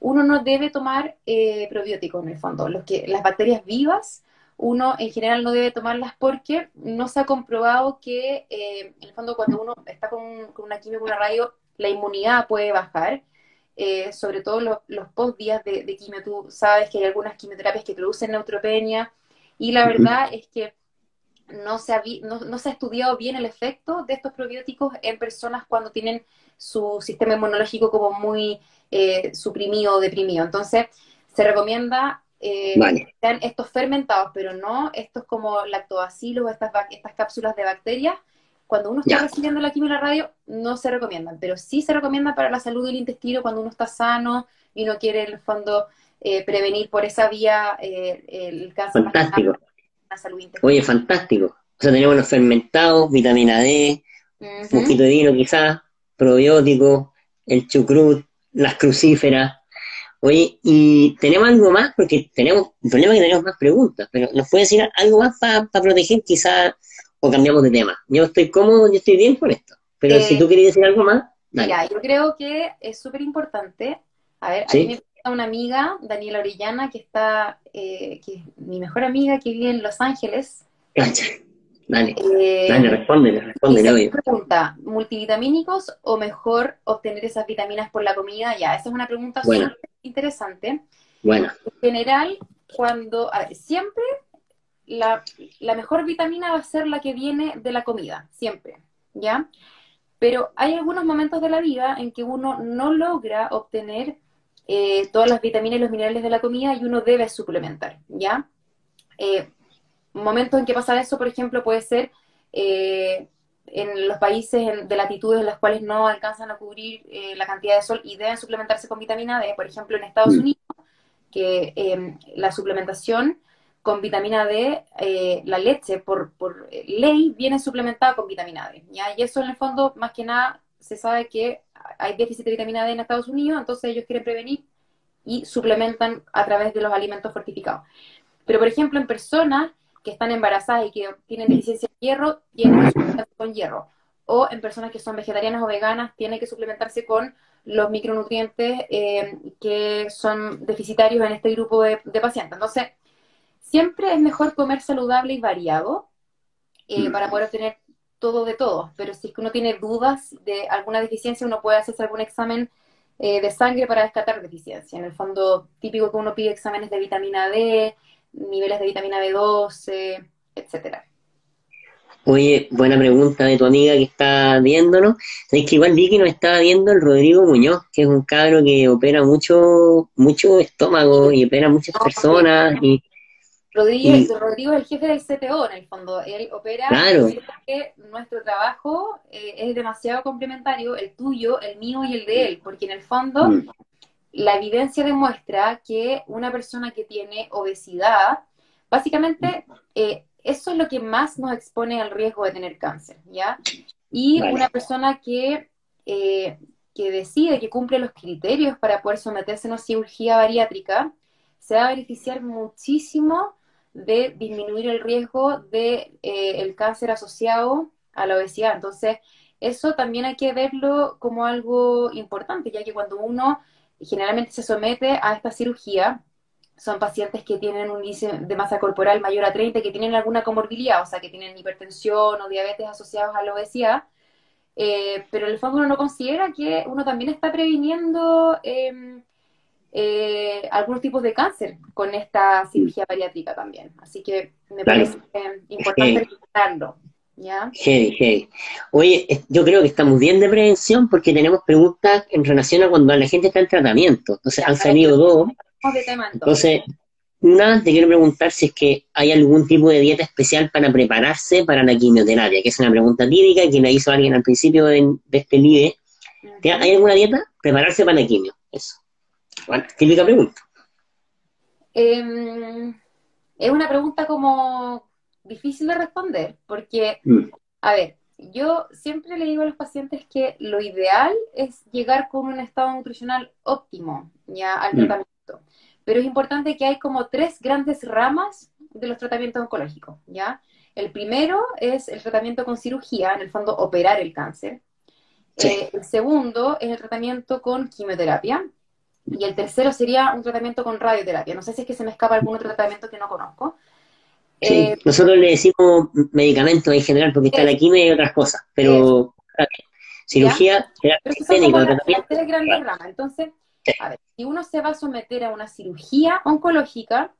Speaker 2: uno no debe tomar eh, probióticos en el fondo. Los que, las bacterias vivas uno en general no debe tomarlas porque no se ha comprobado que, eh, en el fondo, cuando uno está con, una quimio, con una radio, la inmunidad puede bajar, eh, sobre todo los post días de, quimio. Tú sabes que hay algunas quimioterapias que producen neutropenia y la verdad es que no se, ha, no, se ha estudiado bien el efecto de estos probióticos en personas cuando tienen su sistema inmunológico como muy eh, suprimido o deprimido. Entonces, se recomienda eh, sean estos fermentados, pero no estos como lactobacilos, estas, estas cápsulas de bacterias. Cuando uno está recibiendo la quimio y la radio, no se recomiendan, pero sí se recomiendan para la salud del intestino cuando uno está sano y no quiere, en el fondo, eh, prevenir por esa vía eh, el cáncer.
Speaker 1: Fantástico. La salud Oye, fantástico. O sea, tenemos los fermentados, vitamina D, un poquito de vino quizás, probióticos, el chucrut, las crucíferas, Oye, y tenemos algo más, porque tenemos, el problema es que tenemos más preguntas, pero ¿nos puede decir algo más para proteger quizás o cambiamos de tema? Yo estoy cómodo, yo estoy bien con esto, pero si tú eh, querías decir algo más,
Speaker 2: dale. yo creo que es súper importante, a ver, ¿Sí? mí me una amiga, Daniela Orellana, que está, eh, que es mi mejor amiga, que vive en Los Ángeles.
Speaker 1: Dale, eh, dale, responde, responde.
Speaker 2: pregunta, ¿multivitamínicos o mejor obtener esas vitaminas por la comida? Ya, esa es una pregunta súper interesante.
Speaker 1: Bueno.
Speaker 2: En general, cuando, a ver, siempre la, mejor vitamina va a ser la que viene de la comida, siempre, ¿ya? Pero hay algunos momentos de la vida en que uno no logra obtener eh, todas las vitaminas y los minerales de la comida y uno debe suplementar, ¿ya? Eh, momentos en que pasa eso, por ejemplo, puede ser eh, en los países de latitudes en las cuales no alcanzan a cubrir eh, la cantidad de sol y deben suplementarse con vitamina D, por ejemplo, en Estados mm. Unidos, que em, la suplementación con vitamina D, eh, la leche por, por, ley viene suplementada con vitamina D, ¿ya? Y eso en el fondo, más que nada, se sabe que hay déficit de vitamina D en Estados Unidos, entonces ellos quieren prevenir y suplementan a través de los alimentos fortificados. Pero, por ejemplo, en personas que están embarazadas y que tienen deficiencia de hierro, tienen que suplementarse con hierro. O en personas que son vegetarianas o veganas, tienen que suplementarse con los micronutrientes eh, que son deficitarios en este grupo de, pacientes. Entonces, siempre es mejor comer saludable y variado eh, mm. para poder obtener todo de todo. Pero si es que uno tiene dudas de alguna deficiencia, uno puede hacerse algún examen eh, de sangre para descartar deficiencia. En el fondo, típico que uno pide exámenes de vitamina D, niveles de vitamina B12, etcétera.
Speaker 1: Oye, buena pregunta de tu amiga que está viéndonos. Es que igual vi que nos estaba viendo el Rodrigo Muñoz, que es un cabro que opera mucho, mucho estómago y opera muchas personas. Y,
Speaker 2: Rodrigo, Rodrigo, es el jefe del CTO en el fondo. Él opera
Speaker 1: claro.
Speaker 2: que nuestro trabajo eh, es demasiado complementario, el tuyo, el mío y el de él, porque en el fondo mm la evidencia demuestra que una persona que tiene obesidad, básicamente eh, eso es lo que más nos expone al riesgo de tener cáncer, ¿ya? Y una persona que, eh, que decide, que cumple los criterios para poder someterse a una cirugía bariátrica, se va a beneficiar muchísimo de disminuir el riesgo de eh, el cáncer asociado a la obesidad. Entonces, eso también hay que verlo como algo importante, ya que cuando uno generalmente se somete a esta cirugía son pacientes que tienen un índice de masa corporal mayor a 30, que tienen alguna comorbilidad, o sea, que tienen hipertensión o diabetes asociados a la obesidad, eh, pero en el fondo uno no considera que uno también está previniendo em, eh, algunos tipos de cáncer con esta cirugía bariátrica también. Así que me parece importante recordarlo. ¿Ya?
Speaker 1: Oye, yo creo que estamos bien de prevención porque tenemos preguntas en relación a cuando la gente está en tratamiento. Entonces, han salido dos. Entonces, una, te quiero preguntar si es que hay algún tipo de dieta especial para prepararse para la quimioterapia, que es una pregunta típica que la hizo alguien al principio de, este LIDE. ¿Hay alguna dieta? Prepararse para la quimio. Eso. Típica pregunta.
Speaker 2: Em, es una pregunta como difícil de responder, porque, mm. a ver, yo siempre le digo a los pacientes que lo ideal es llegar con un estado nutricional óptimo ya al mm. tratamiento. Pero es importante que hay como tres grandes ramas de los tratamientos oncológicos, ¿ya? El primero es el tratamiento con cirugía, en el fondo operar el cáncer. Eh, el segundo es el tratamiento con quimioterapia. Y el tercero sería un tratamiento con radioterapia. No sé si es que se me escapa algún otro tratamiento que no conozco.
Speaker 1: Sí, eh, nosotros le decimos medicamentos en general porque está la quimio y otras cosas, pero cirugía,
Speaker 2: terapia técnica, tres grandes ramas. Entonces, a ver, si uno se va a someter a una cirugía oncológica,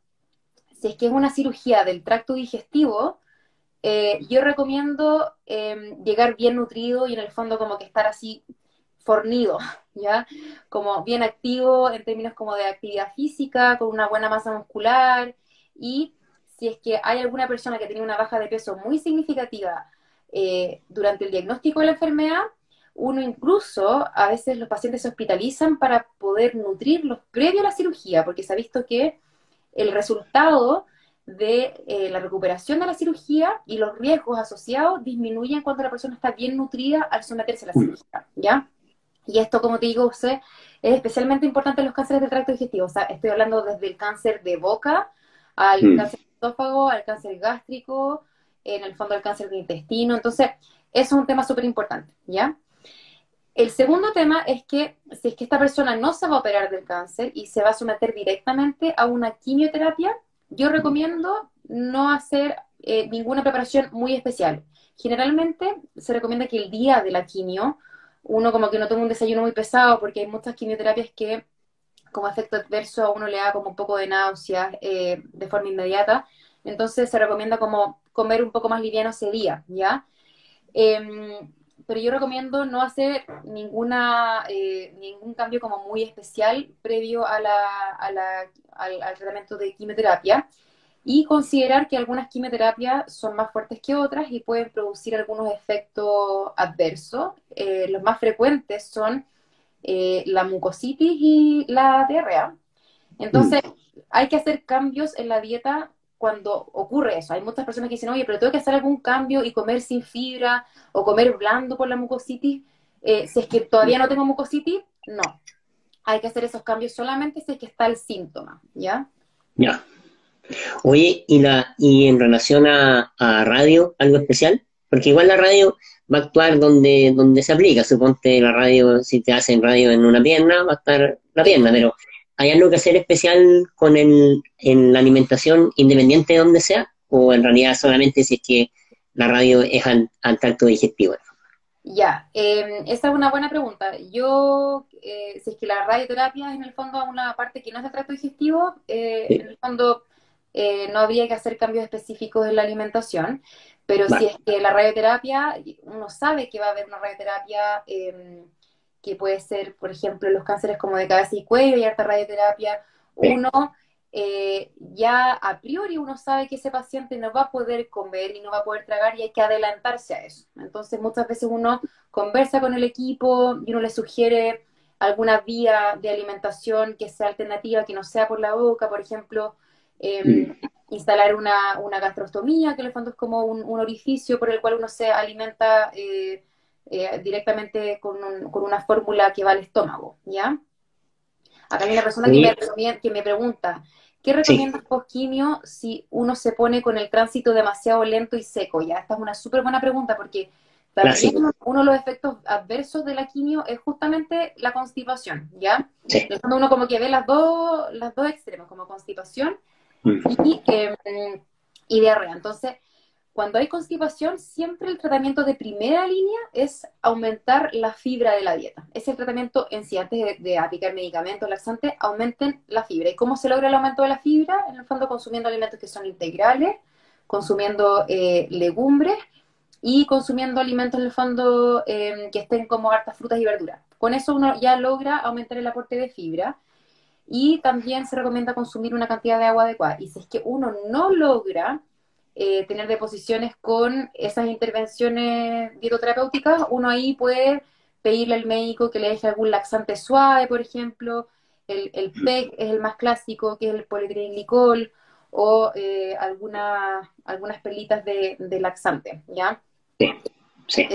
Speaker 2: si es que es una cirugía del tracto digestivo, eh, yo recomiendo em, llegar bien nutrido y en el fondo como que estar así fornido, ¿ya? Como bien activo en términos como de actividad física, con una buena masa muscular y si es que hay alguna persona que tiene una baja de peso muy significativa eh, durante el diagnóstico de la enfermedad, uno incluso, a veces los pacientes se hospitalizan para poder nutrirlos previo a la cirugía, porque se ha visto que el resultado de eh, la recuperación de la cirugía y los riesgos asociados disminuyen cuando la persona está bien nutrida al someterse a la cirugía, ¿ya? Y esto, como te digo, es especialmente importante en los cánceres del tracto digestivo. O sea, estoy hablando desde el cáncer de boca al mm. cáncer de esófago, al cáncer gástrico, en el fondo al cáncer de intestino. Entonces, eso es un tema súper importante, ¿ya? El segundo tema es que si es que esta persona no se va a operar del cáncer y se va a someter directamente a una quimioterapia, yo recomiendo no hacer eh, ninguna preparación muy especial. Generalmente se recomienda que el día de la quimio uno como que no tome un desayuno muy pesado porque hay muchas quimioterapias que como efecto adverso a uno le da como un poco de náuseas eh, de forma inmediata. Entonces se recomienda como comer un poco más liviano ese día, ¿ya? Em, pero yo recomiendo no hacer ninguna, eh, ningún cambio como muy especial previo a la, a la, al, tratamiento de quimioterapia y considerar que algunas quimioterapias son más fuertes que otras y pueden producir algunos efectos adversos. Eh, los más frecuentes son eh, la mucositis y la diarrea. Entonces, hay que hacer cambios en la dieta cuando ocurre eso. Hay muchas personas que dicen, oye, pero tengo que hacer algún cambio y comer sin fibra o comer blando por la mucositis. Eh, si es que todavía no tengo mucositis, no. Hay que hacer esos cambios solamente si es que está el síntoma, ¿ya?
Speaker 1: Ya. Oye, ¿y, la, y en relación a, radio, algo especial? Porque igual la radio va a actuar donde, donde se aplica. Suponte la radio, si te hacen radio en una pierna, va a estar la pierna, pero ¿Hay algo que hacer especial con el, en la alimentación independiente de donde sea? ¿O en realidad solamente si es que la radio es al, tracto digestivo?
Speaker 2: Ya, em, esa es una buena pregunta. Yo, eh, si es que la radioterapia es en el fondo una parte que no es del tracto digestivo, eh, en el fondo eh, no habría que hacer cambios específicos en la alimentación, pero si es que la radioterapia, uno sabe que va a haber una radioterapia em, que puede ser, por ejemplo, los cánceres como de cabeza y cuello y harta radioterapia, uno eh, ya a priori uno sabe que ese paciente no va a poder comer y no va a poder tragar y hay que adelantarse a eso. Entonces muchas veces uno conversa con el equipo y uno le sugiere alguna vía de alimentación que sea alternativa, que no sea por la boca, por ejemplo, em, instalar una, una, gastrostomía, que en el fondo es como un, orificio por el cual uno se alimenta eh, eh, directamente con, una fórmula que va al estómago, ¿ya? Acá hay una persona que, me, que me pregunta, ¿qué recomiendas sí. si uno se pone con el tránsito demasiado lento y seco? Ya, esta es una súper buena pregunta porque también uno de los efectos adversos de la quimio es justamente la constipación, ¿ya? Sí. uno como que ve las dos, las dos extremos, como constipación y, em, y diarrea. Entonces, cuando hay constipación, siempre el tratamiento de primera línea es aumentar la fibra de la dieta. Es el tratamiento en sí, antes de, aplicar medicamentos laxantes, aumenten la fibra. ¿Y cómo se logra el aumento de la fibra? En el fondo consumiendo alimentos que son integrales, consumiendo eh, legumbres y consumiendo alimentos en el fondo em, que estén como hartas frutas y verduras. Con eso uno ya logra aumentar el aporte de fibra y también se recomienda consumir una cantidad de agua adecuada. Y si es que uno no logra eh, tener deposiciones con esas intervenciones dietoterapéuticas, uno ahí puede pedirle al médico que le deje algún laxante suave, por ejemplo, el, el PEC es el más clásico, que es el polietilenglicol, o eh, algunas pelitas de, laxante, ¿ya?
Speaker 1: Sí, sí.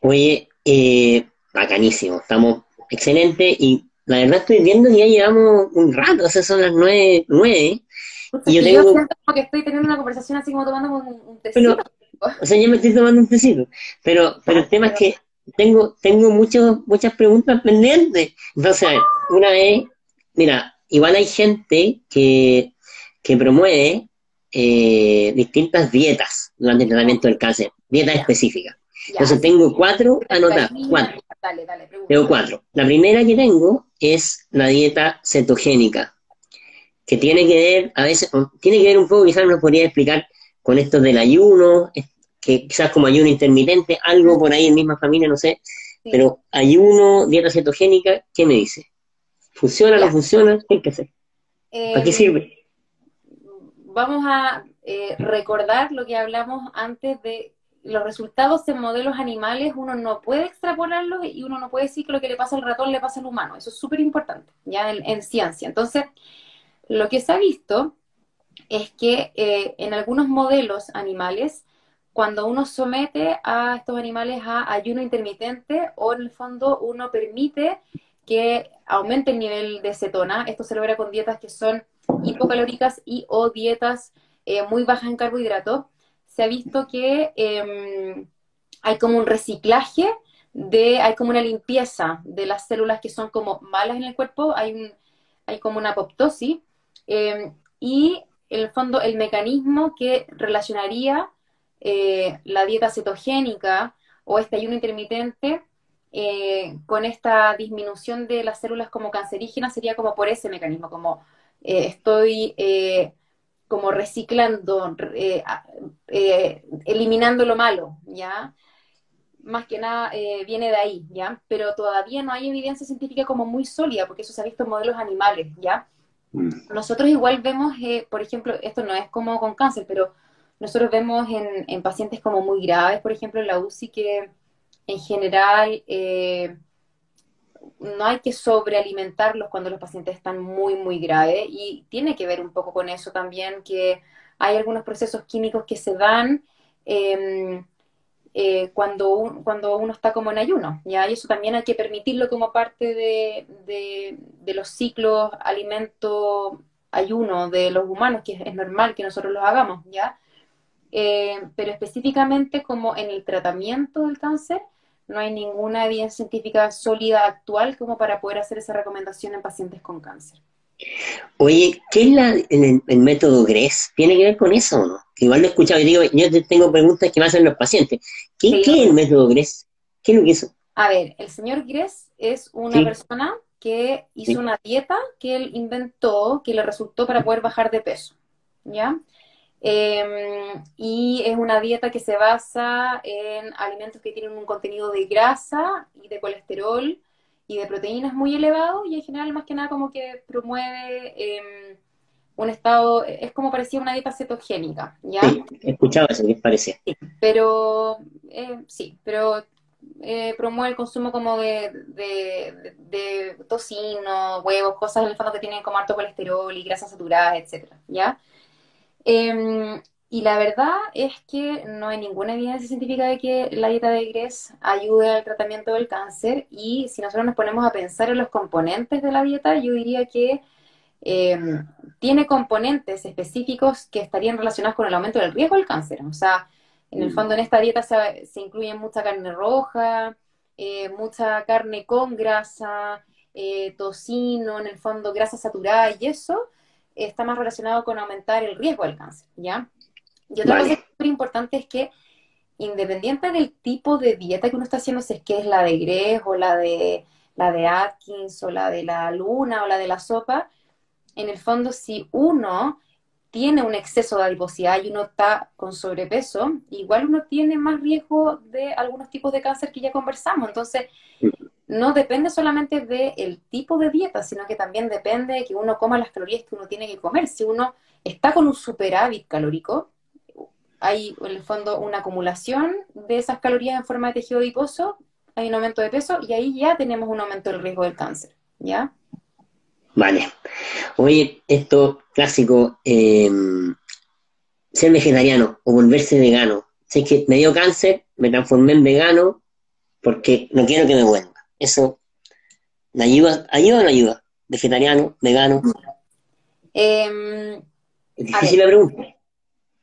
Speaker 1: Oye, eh, bacanísimo, estamos excelente y la verdad estoy viendo que ya llevamos un rato, o sea, son las nueve, nueve
Speaker 2: y yo, tengo... siento como que estoy teniendo una conversación así como tomando un, un tecito.
Speaker 1: o sea, yo me estoy tomando un tecito, pero, pero el tema es que tengo, tengo muchos, muchas preguntas pendientes. Entonces, una vez, mira, igual hay gente que, que promueve eh, distintas dietas durante el tratamiento del cáncer, dietas específicas. Entonces tengo cuatro anotadas, cuatro. Dale, dale, tengo cuatro. La primera que tengo es la dieta cetogénica, que tiene que ver, a veces, tiene que ver un poco, quizás nos podría explicar con esto del ayuno, que quizás como ayuno intermitente, algo por ahí en misma familia, no sé, pero ayuno, dieta cetogénica, ¿qué me dice? ¿Funciona, no funciona? ¿Qué hay que hacer? ¿Para qué em, sirve?
Speaker 2: Vamos a eh, recordar lo que hablamos antes de los resultados en modelos animales, uno no puede extrapolarlos y uno no puede decir que lo que le pasa al ratón le pasa al humano. Eso es súper importante, ya en ciencia. Entonces, lo que se ha visto es que eh, en algunos modelos animales, cuando uno somete a estos animales a ayuno intermitente o en el fondo uno permite que aumente el nivel de cetona, esto se logra con dietas que son hipocalóricas y o dietas eh, muy bajas en carbohidratos, se ha visto que em, hay como un reciclaje de, hay como una limpieza de las células que son como malas en el cuerpo, hay, hay como una apoptosis, Em, y en el fondo el mecanismo que relacionaría eh, la dieta cetogénica o este ayuno intermitente eh, con esta disminución de las células como cancerígenas sería como por ese mecanismo, como eh, estoy como reciclando, eliminando lo malo, ¿ya? Más que nada viene de ahí, ¿ya? Pero todavía no hay evidencia científica como muy sólida, porque eso se ha visto en modelos animales, ¿ya? Mm. Nosotros igual vemos, eh, por ejemplo, esto no es como con cáncer, pero nosotros vemos en, pacientes como muy graves, por ejemplo, en la UCI, que en general eh, no hay que sobrealimentarlos cuando los pacientes están muy, muy graves y tiene que ver un poco con eso también, que hay algunos procesos químicos que se dan em, eh, cuando, cuando uno está como en ayuno, ¿ya? Y eso también hay que permitirlo como parte de, de, los ciclos alimento-ayuno de los humanos, que es, normal que nosotros los hagamos, ¿ya? Eh, pero específicamente como en el tratamiento del cáncer, no hay ninguna evidencia científica sólida actual como para poder hacer esa recomendación en pacientes con cáncer.
Speaker 1: Oye, ¿qué es la, el, método GRES? ¿Tiene que ver con eso o no? Igual lo he escuchado y digo, yo tengo preguntas que me hacen los pacientes. ¿Qué, es el método GRES? ¿Qué es lo que hizo?
Speaker 2: A ver, el señor Gress es una persona que hizo una dieta que él inventó, que le resultó para poder bajar de peso, ¿ya? Em, y es una dieta que se basa en alimentos que tienen un contenido de grasa y de colesterol y de proteínas muy elevado y en general más que nada como que promueve em, un estado, es como parecía una dieta cetogénica, ¿ya?
Speaker 1: Sí, escuchaba eso, ¿qué parecía?
Speaker 2: Sí, pero, eh, sí, pero eh, promueve el consumo como de, de, tocino, huevos, cosas en el fondo que tienen como alto colesterol y grasas saturadas, etcétera, ¿ya? Em, y la verdad es que no hay ninguna evidencia científica de que la dieta de Gress ayude al tratamiento del cáncer y si nosotros nos ponemos a pensar en los componentes de la dieta, yo diría que em, tiene componentes específicos que estarían relacionados con el aumento del riesgo del cáncer. O sea, en el mm. fondo en esta dieta se, se incluye mucha carne roja, eh, mucha carne con grasa, eh, tocino, en el fondo grasa saturada y eso está más relacionado con aumentar el riesgo del cáncer, ¿ya? Y otra cosa súper importante es que independiente del tipo de dieta que uno está haciendo, si es que es la de Greg o la de, la de Atkins o la de la luna o la de la sopa, en el fondo si uno tiene un exceso de adiposidad y uno está con sobrepeso, igual uno tiene más riesgo de algunos tipos de cáncer que ya conversamos. Entonces, no depende solamente del tipo de dieta, sino que también depende de que uno coma las calorías que uno tiene que comer. Si uno está con un superávit calórico, hay en el fondo una acumulación de esas calorías en forma de tejido adiposo, hay un aumento de peso y ahí ya tenemos un aumento del riesgo del cáncer, ¿ya?
Speaker 1: Vale. Oye, esto clásico, em, ser vegetariano o volverse vegano. Sé que me dio cáncer, me transformé en vegano porque no quiero que me vuelva. Eso, ¿me ayuda, ayuda o no ayuda? Vegetariano, vegano.
Speaker 2: Em,
Speaker 1: es difícil la pregunta.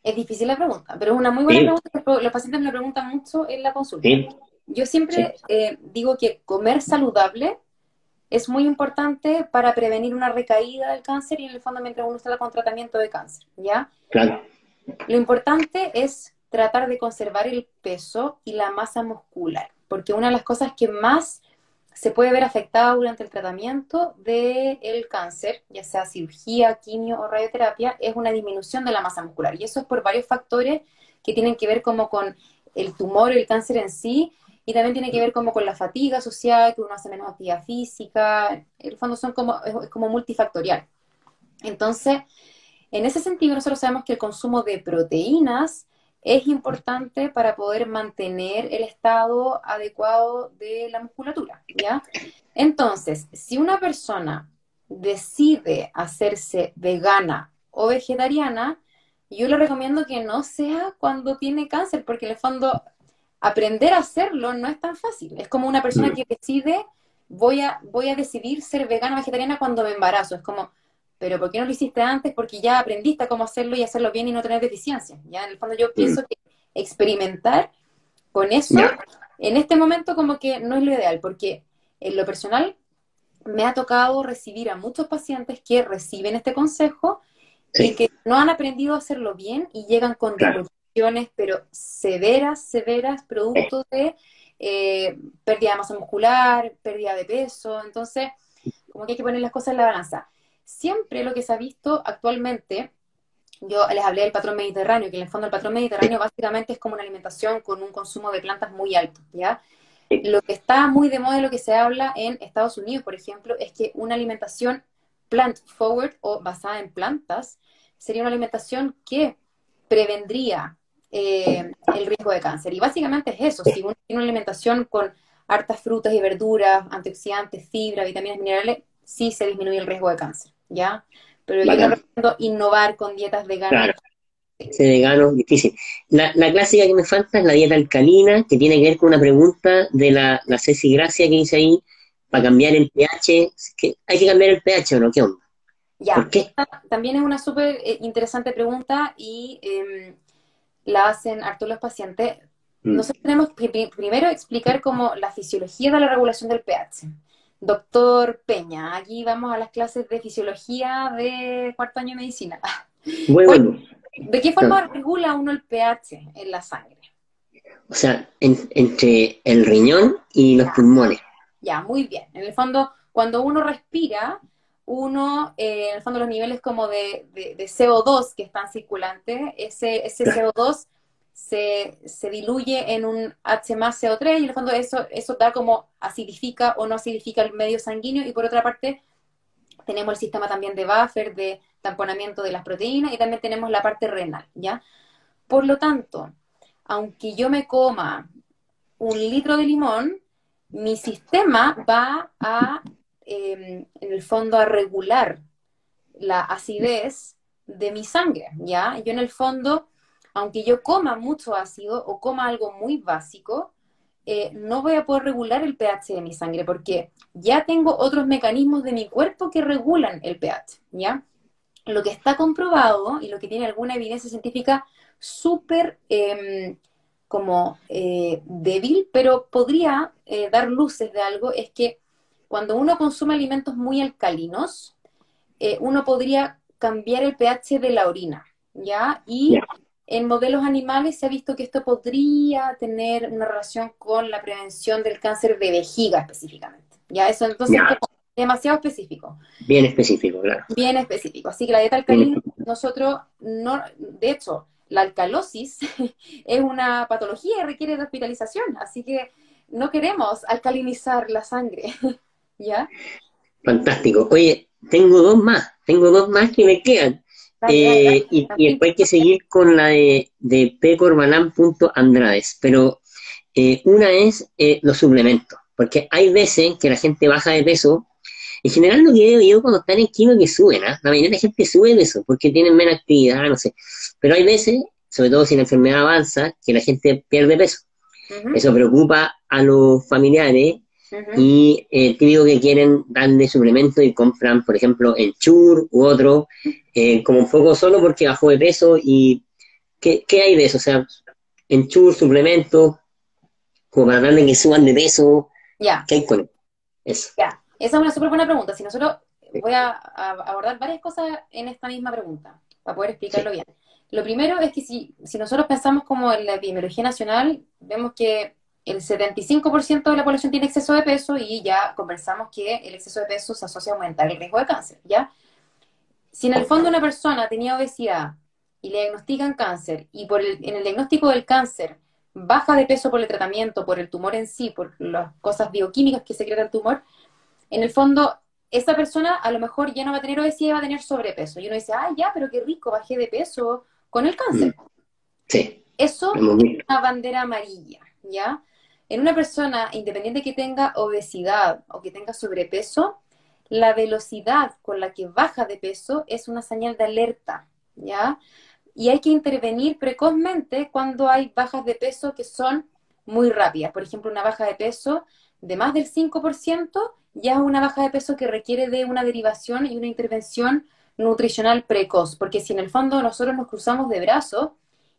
Speaker 2: Es difícil la pregunta, pero es una muy buena pregunta. Los pacientes me preguntan mucho en la consulta. Yo siempre eh, digo que comer saludable es muy importante para prevenir una recaída del cáncer y en el fondo mientras uno está con tratamiento de cáncer, ¿ya?
Speaker 1: Claro.
Speaker 2: Lo importante es tratar de conservar el peso y la masa muscular, porque una de las cosas que más se puede ver afectada durante el tratamiento del cáncer, ya sea cirugía, quimio o radioterapia, es una disminución de la masa muscular. Y eso es por varios factores que tienen que ver como con el tumor, el cáncer en sí, y también tiene que ver como con la fatiga asociada, que uno hace menos actividad física. En el fondo son como, es como multifactorial. Entonces, en ese sentido, nosotros sabemos que el consumo de proteínas es importante para poder mantener el estado adecuado de la musculatura, ¿ya? Entonces, si una persona decide hacerse vegana o vegetariana, yo le recomiendo que no sea cuando tiene cáncer, porque en el fondo aprender a hacerlo no es tan fácil. Es como una persona mm. que decide, voy a, voy a decidir ser vegana o vegetariana cuando me embarazo. Es como, pero ¿por qué no lo hiciste antes? Porque ya aprendiste cómo hacerlo y hacerlo bien y no tener deficiencias. Ya en el fondo yo mm. pienso que experimentar con eso en este momento como que no es lo ideal, porque en lo personal me ha tocado recibir a muchos pacientes que reciben este consejo y que no han aprendido a hacerlo bien y llegan con repercusiones, pero severas, severas, producto de eh, pérdida de masa muscular, pérdida de peso. Entonces, como que hay que poner las cosas en la balanza siempre lo que se ha visto actualmente, yo les hablé del patrón mediterráneo, que en el fondo el patrón mediterráneo básicamente es como una alimentación con un consumo de plantas muy alto, ¿ya? Lo que está muy de moda y lo que se habla en Estados Unidos, por ejemplo, es que una alimentación plant forward o basada en plantas sería una alimentación que prevendría eh, el riesgo de cáncer. Y básicamente es eso, si uno tiene una alimentación con hartas frutas y verduras, antioxidantes, fibra, vitaminas, minerales, sí se disminuye el riesgo de cáncer, ¿ya? Pero yo no recomiendo innovar con dietas veganas. Claro.
Speaker 1: Ese vegano, difícil. La, clásica que me falta es la dieta alcalina, que tiene que ver con una pregunta de la, la Ceci Gracia que dice ahí, para cambiar el pH, que ¿hay que cambiar el pH o no? ¿Qué onda?
Speaker 2: Ya, también es una súper eh, interesante pregunta y em, la hacen harto los pacientes. Mm. Nosotros tenemos que primero explicar cómo la fisiología de la regulación del pH. Doctor Peña, aquí vamos a las clases de fisiología de cuarto año de medicina.
Speaker 1: bueno.
Speaker 2: ¿De qué forma regula uno el pH en la sangre?
Speaker 1: O sea, entre el riñón y los pulmones.
Speaker 2: Ya, muy bien. En el fondo, cuando uno respira, uno, eh, en el fondo los niveles como de, CO2 que están circulantes, ese, ese CO2 se, se, diluye en un H más CO3 y en el fondo eso, eso da como acidifica o no acidifica el medio sanguíneo y por otra parte tenemos el sistema también de buffer, de tamponamiento de las proteínas y también tenemos la parte renal, ¿ya? Por lo tanto, aunque yo me coma un litro de limón, mi sistema va a, em, en el fondo, a regular la acidez de mi sangre, ¿ya? Yo en el fondo aunque yo coma mucho ácido o coma algo muy básico, eh, no voy a poder regular el pH de mi sangre porque ya tengo otros mecanismos de mi cuerpo que regulan el pH, ¿ya? Lo que está comprobado y lo que tiene alguna evidencia científica súper em, como eh, débil, pero podría eh, dar luces de algo, es que cuando uno consume alimentos muy alcalinos, uno podría cambiar el pH de la orina, ¿ya? Y en modelos animales se ha visto que esto podría tener una relación con la prevención del cáncer de vejiga específicamente. Ya, eso entonces es demasiado específico.
Speaker 1: Bien específico, claro.
Speaker 2: Bien específico. Así que la dieta alcalina, nosotros no, de hecho, la alcalosis (laughs) es una patología y requiere de hospitalización, así que no queremos alcalinizar la sangre, (laughs) ¿ya?
Speaker 1: Fantástico. Oye, tengo dos más, tengo dos más que me quedan. Eh, y, después hay que seguir con la de, de pcorbalán.andrades, pero eh, una es eh, los suplementos, porque hay veces que la gente baja de peso, en general lo que veo yo cuando están en quimio que suben, ¿ah? la mayoría de la gente sube de eso, porque tienen menos actividad, no sé, pero hay veces, sobre todo si la enfermedad avanza, que la gente pierde peso. Eso preocupa a los familiares y eh, típico que quieren darle suplemento y compran, por ejemplo, el chur u otro, eh, como un poco solo porque bajó de peso y ¿qué, hay de eso? O sea, en chur, suplemento, como para darle que suban de peso,
Speaker 2: ya
Speaker 1: ¿qué hay con eso?
Speaker 2: Ya, esa es una súper buena pregunta. Si nosotros voy a, abordar varias cosas en esta misma pregunta, para poder explicarlo bien. Lo primero es que si, si nosotros pensamos como en la epidemiología nacional, vemos que el 75% de la población tiene exceso de peso y ya conversamos que el exceso de peso se asocia a aumentar el riesgo de cáncer, ¿ya? Si en el fondo una persona tenía obesidad y le diagnostican cáncer y por el, en el diagnóstico del cáncer baja de peso por el tratamiento, por el tumor en sí, por las cosas bioquímicas que secreta el tumor, en el fondo esa persona a lo mejor ya no va a tener obesidad y va a tener sobrepeso. Y uno dice, ah, ya, pero qué rico, bajé de peso con el cáncer.
Speaker 1: Sí.
Speaker 2: Eso es una bandera amarilla, ¿ya? En una persona, independiente que tenga obesidad o que tenga sobrepeso, la velocidad con la que baja de peso es una señal de alerta, ¿ya? Y hay que intervenir precozmente cuando hay bajas de peso que son muy rápidas. Por ejemplo, una baja de peso de más del 5% ya es una baja de peso que requiere de una derivación y una intervención nutricional precoz, porque si en el fondo nosotros nos cruzamos de brazos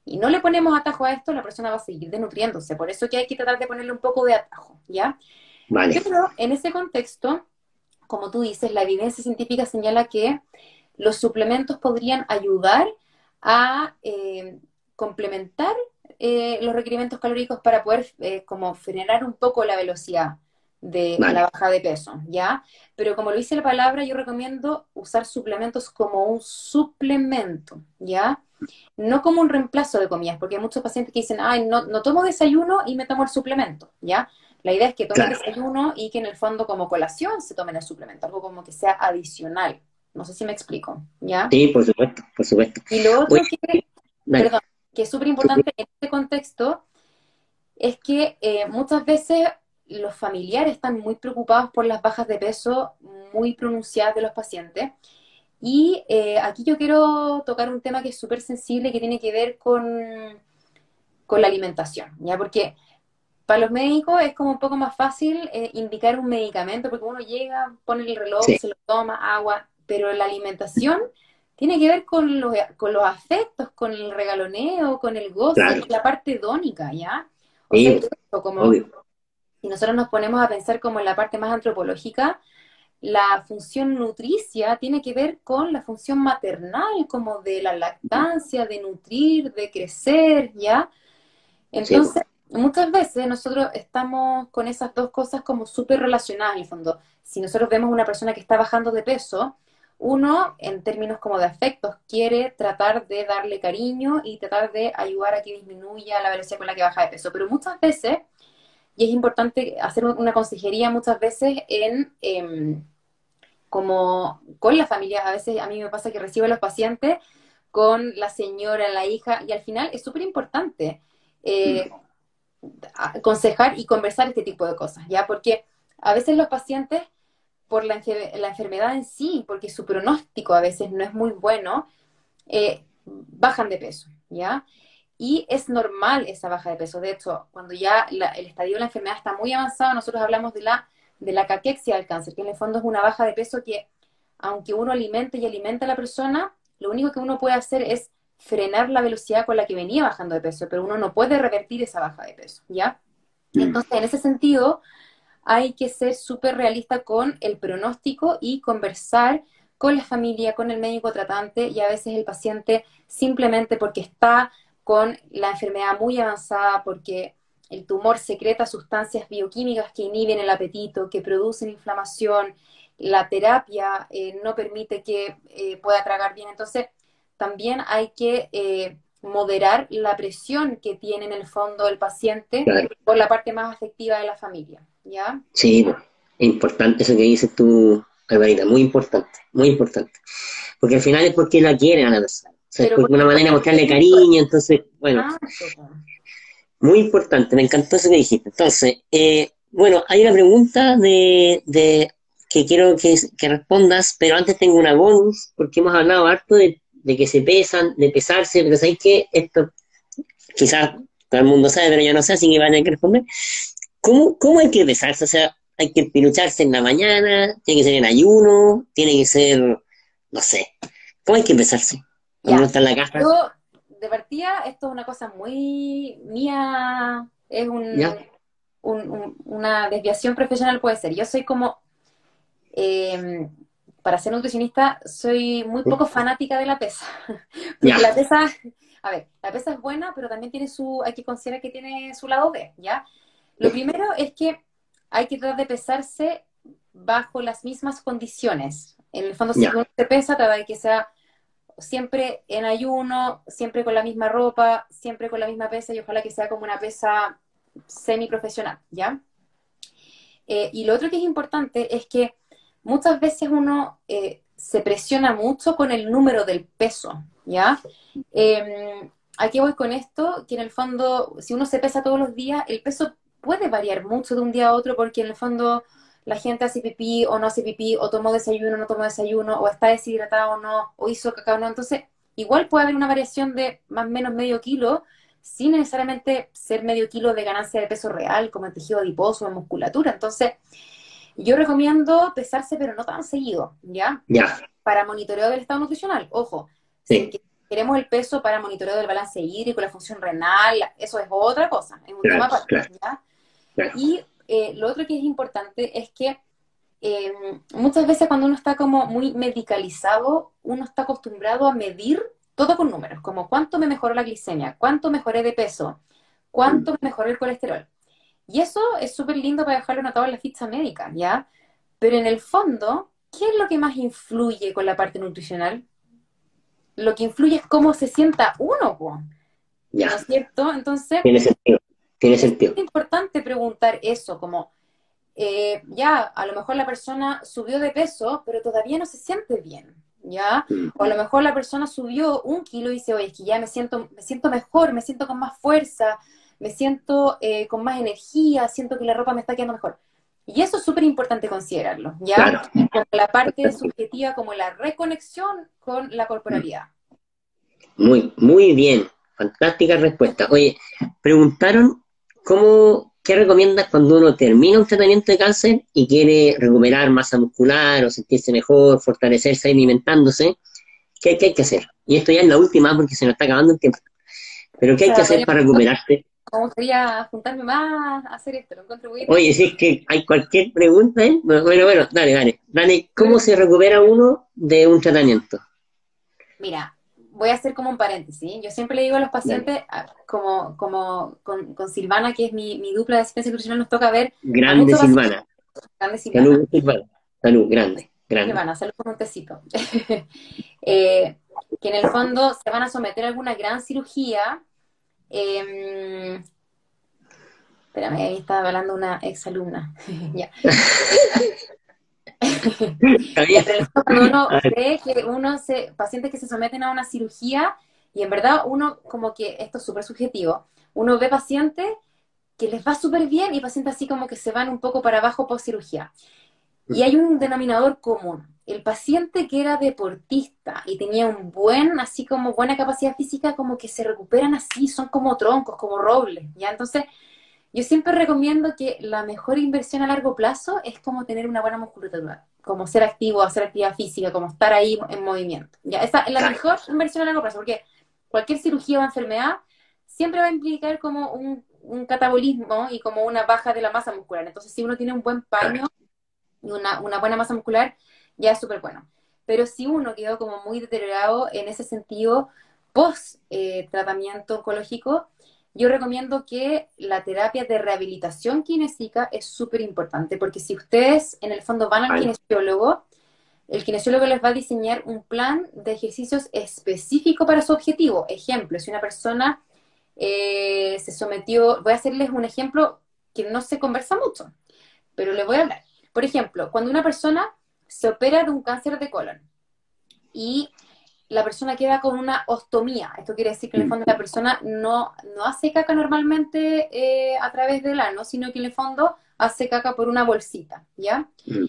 Speaker 2: y no le ponemos atajo a esto, la persona va a seguir desnutriéndose. Por eso que hay que tratar de ponerle un poco de atajo, ¿ya?
Speaker 1: Vale.
Speaker 2: Pero en ese contexto, como tú dices, la evidencia científica señala que los suplementos podrían ayudar a eh, complementar eh, los requerimientos calóricos para poder eh, como frenar un poco la velocidad de la baja de peso, ¿ya? Pero como lo dice la palabra, yo recomiendo usar suplementos como un suplemento, ¿ya? No como un reemplazo de comidas, porque hay muchos pacientes que dicen, ay, no, no tomo desayuno y me tomo el suplemento, ¿ya? La idea es que tomen desayuno y que en el fondo como colación se tomen el suplemento, algo como que sea adicional. No sé si me explico, ¿ya?
Speaker 1: Sí, por supuesto, por supuesto.
Speaker 2: Y lo otro que, perdón, que es súper importante en este contexto es que eh, muchas veces los familiares están muy preocupados por las bajas de peso muy pronunciadas de los pacientes. Y eh, aquí yo quiero tocar un tema que es súper sensible, que tiene que ver con, con la alimentación, ¿ya? Porque para los médicos es como un poco más fácil eh, indicar un medicamento, porque uno llega, pone el reloj, se lo toma, agua, pero la alimentación tiene que ver con los, con los afectos, con el regaloneo, con el gozo, la parte dónica, ¿ya? O sea, como, si nosotros nos ponemos a pensar como en la parte más antropológica, la función nutricia tiene que ver con la función maternal, como de la lactancia, de nutrir, de crecer, ¿ya? Entonces, muchas veces nosotros estamos con esas dos cosas como súper relacionadas, en el fondo. Si nosotros vemos una persona que está bajando de peso, uno, en términos como de afectos, quiere tratar de darle cariño y tratar de ayudar a que disminuya la velocidad con la que baja de peso. Pero muchas veces y es importante hacer una consejería muchas veces en em, como con la familia, a veces a mí me pasa que recibo a los pacientes con la señora, la hija, y al final es súper importante eh, aconsejar y conversar este tipo de cosas, ¿ya? Porque a veces los pacientes, por la, la enfermedad en sí, porque su pronóstico a veces no es muy bueno, eh, bajan de peso, ¿ya? Y es normal esa baja de peso. De hecho, cuando ya el estadio de la enfermedad está muy avanzado, nosotros hablamos de la, de la caquexia del cáncer, que en el fondo es una baja de peso que, aunque uno alimente y alimenta a la persona, lo único que uno puede hacer es frenar la velocidad con la que venía bajando de peso, pero uno no puede revertir esa baja de peso, ¿ya? Mm. Entonces, en ese sentido, hay que ser súper realista con el pronóstico y conversar con la familia, con el médico tratante y a veces el paciente simplemente porque está con la enfermedad muy avanzada porque el tumor secreta sustancias bioquímicas que inhiben el apetito, que producen inflamación, la terapia eh, no permite que eh, pueda tragar bien. Entonces, también hay que eh, moderar la presión que tiene en el fondo el paciente por la parte más afectiva de la familia. ¿ya?
Speaker 1: Sí, es importante eso que dices tú, Alvarita, muy importante, muy importante. Porque al final es porque la quieren a la persona. Sea, es una manera de mostrarle cariño, entonces, bueno. Muy importante, me encantó eso que dijiste. Entonces, eh, bueno, hay una pregunta de, de que quiero que, que, respondas, pero antes tengo una bonus, porque hemos hablado harto de, de que se pesan, de pesarse, pero sabéis que esto quizás todo el mundo sabe, pero yo no sé, así que van a tener que responder. ¿Cómo, ¿Cómo hay que pesarse? O sea, hay que pilucharse en la mañana, tiene que ser en ayuno, tiene que ser, no sé, ¿cómo hay que pesarse?
Speaker 2: Ya. está en la caja? Yo, de partida, esto es una cosa muy mía, es un, una desviación profesional puede ser. Yo soy como, eh, para ser nutricionista, soy muy poco fanática de la pesa. (laughs) Porque la pesa, a ver, la pesa es buena, pero también tiene su, hay que considerar que tiene su lado B, ¿ya? Lo primero es que hay que tratar de pesarse bajo las mismas condiciones. En el fondo, si uno se pesa, trata de que sea siempre en ayuno, siempre con la misma ropa, siempre con la misma pesa y ojalá que sea como una pesa semi-profesional, ¿ya? Eh, y lo otro que es importante es que muchas veces uno eh, se presiona mucho con el número del peso, ¿ya? Eh, aquí voy con esto, que en el fondo, si uno se pesa todos los días, el peso puede variar mucho de un día a otro porque en el fondo la gente hace pipí o no hace pipí, o tomó desayuno o no tomó desayuno, o está deshidratado o no, o hizo cacao o no. Entonces, igual puede haber una variación de más o menos medio kilo, sin necesariamente ser medio kilo de ganancia de peso real, como en tejido adiposo o en musculatura. Entonces, yo recomiendo pesarse, pero no tan seguido, ¿ya?
Speaker 1: Ya.
Speaker 2: Para monitoreo del estado nutricional. Ojo, si queremos el peso para monitoreo del balance hídrico, la función renal, eso es otra cosa, es un tema para, ¿ya? Y eh, lo otro que es importante es que eh, muchas veces cuando uno está como muy medicalizado, uno está acostumbrado a medir todo con números, como cuánto me mejoró la glicemia, cuánto mejoré de peso, cuánto me mejoró el colesterol. Y eso es súper lindo para dejarlo anotado en la ficha médica, ¿ya? Pero en el fondo, ¿qué es lo que más influye con la parte nutricional? Lo que influye es cómo se sienta uno, ¿no es cierto? Entonces,
Speaker 1: Tiene sentido. Tiene sentido.
Speaker 2: Es importante preguntar eso, como, eh, ya, a lo mejor la persona subió de peso, pero todavía no se siente bien, ¿ya? Mm. O a lo mejor la persona subió un kilo y dice, oye, es que ya me siento, me siento mejor, me siento con más fuerza, me siento eh, con más energía, siento que la ropa me está quedando mejor. Y eso es súper importante considerarlo, ¿ya? Como la parte subjetiva, como la reconexión con la corporalidad.
Speaker 1: Muy, muy bien. Fantástica respuesta. Oye, preguntaron ¿cómo, ¿qué recomiendas cuando uno termina un tratamiento de cáncer y quiere recuperar masa muscular o sentirse mejor, fortalecerse alimentándose? ¿Qué, hay que hacer? Y esto ya es la última porque se nos está acabando el tiempo. Pero ¿qué hay que hacer para recuperarte?
Speaker 2: Me gustaría juntarme más a hacer esto, lo encuentro
Speaker 1: Oye, si es que hay cualquier pregunta, ¿eh? Bueno, bueno, dale, dale. Dale, ¿cómo se recupera uno de un tratamiento?
Speaker 2: Mira, voy a hacer como un paréntesis. Yo siempre le digo a los pacientes, como, como con, Silvana, que es mi, dupla de asistencia nutricional, nos toca ver.
Speaker 1: Grande Silvana. Grande Silvana. Salud, Silvana. Salud, grande. grande.
Speaker 2: Silvana, salud con un tecito. (laughs) Eh, que en el fondo se van a someter a alguna gran cirugía. Eh, espérame, ahí estaba hablando una exalumna. (laughs) ya. (laughs) cuando uno ve que uno se, pacientes que se someten a una cirugía, y en verdad uno como que, esto es súper subjetivo, uno ve pacientes que les va súper bien y pacientes así como que se van un poco para abajo post cirugía. Y hay un denominador común. El paciente que era deportista y tenía un buen, así como buena capacidad física, como que se recuperan así, son como troncos, como robles, ¿ya? Entonces, yo siempre recomiendo que la mejor inversión a largo plazo es como tener una buena musculatura, como ser activo, hacer actividad física, como estar ahí en movimiento. ¿ya? Esa es la mejor inversión a largo plazo, porque cualquier cirugía o enfermedad siempre va a implicar como un, catabolismo y como una baja de la masa muscular. Entonces, si uno tiene un buen paño y una, una buena masa muscular, ya es súper bueno. Pero si uno quedó como muy deteriorado en ese sentido, post eh, tratamiento oncológico, yo recomiendo que la terapia de rehabilitación kinésica es súper importante, porque si ustedes en el fondo van al kinesiólogo, el kinesiólogo les va a diseñar un plan de ejercicios específico para su objetivo. Ejemplo, si una persona eh, se sometió, voy a hacerles un ejemplo que no se conversa mucho, pero le voy a hablar. Por ejemplo, cuando una persona se opera de un cáncer de colon y la persona queda con una ostomía. Esto quiere decir que en el fondo la persona no, no hace caca normalmente eh, a través del ano, sino que en el fondo hace caca por una bolsita, ¿ya? Mm.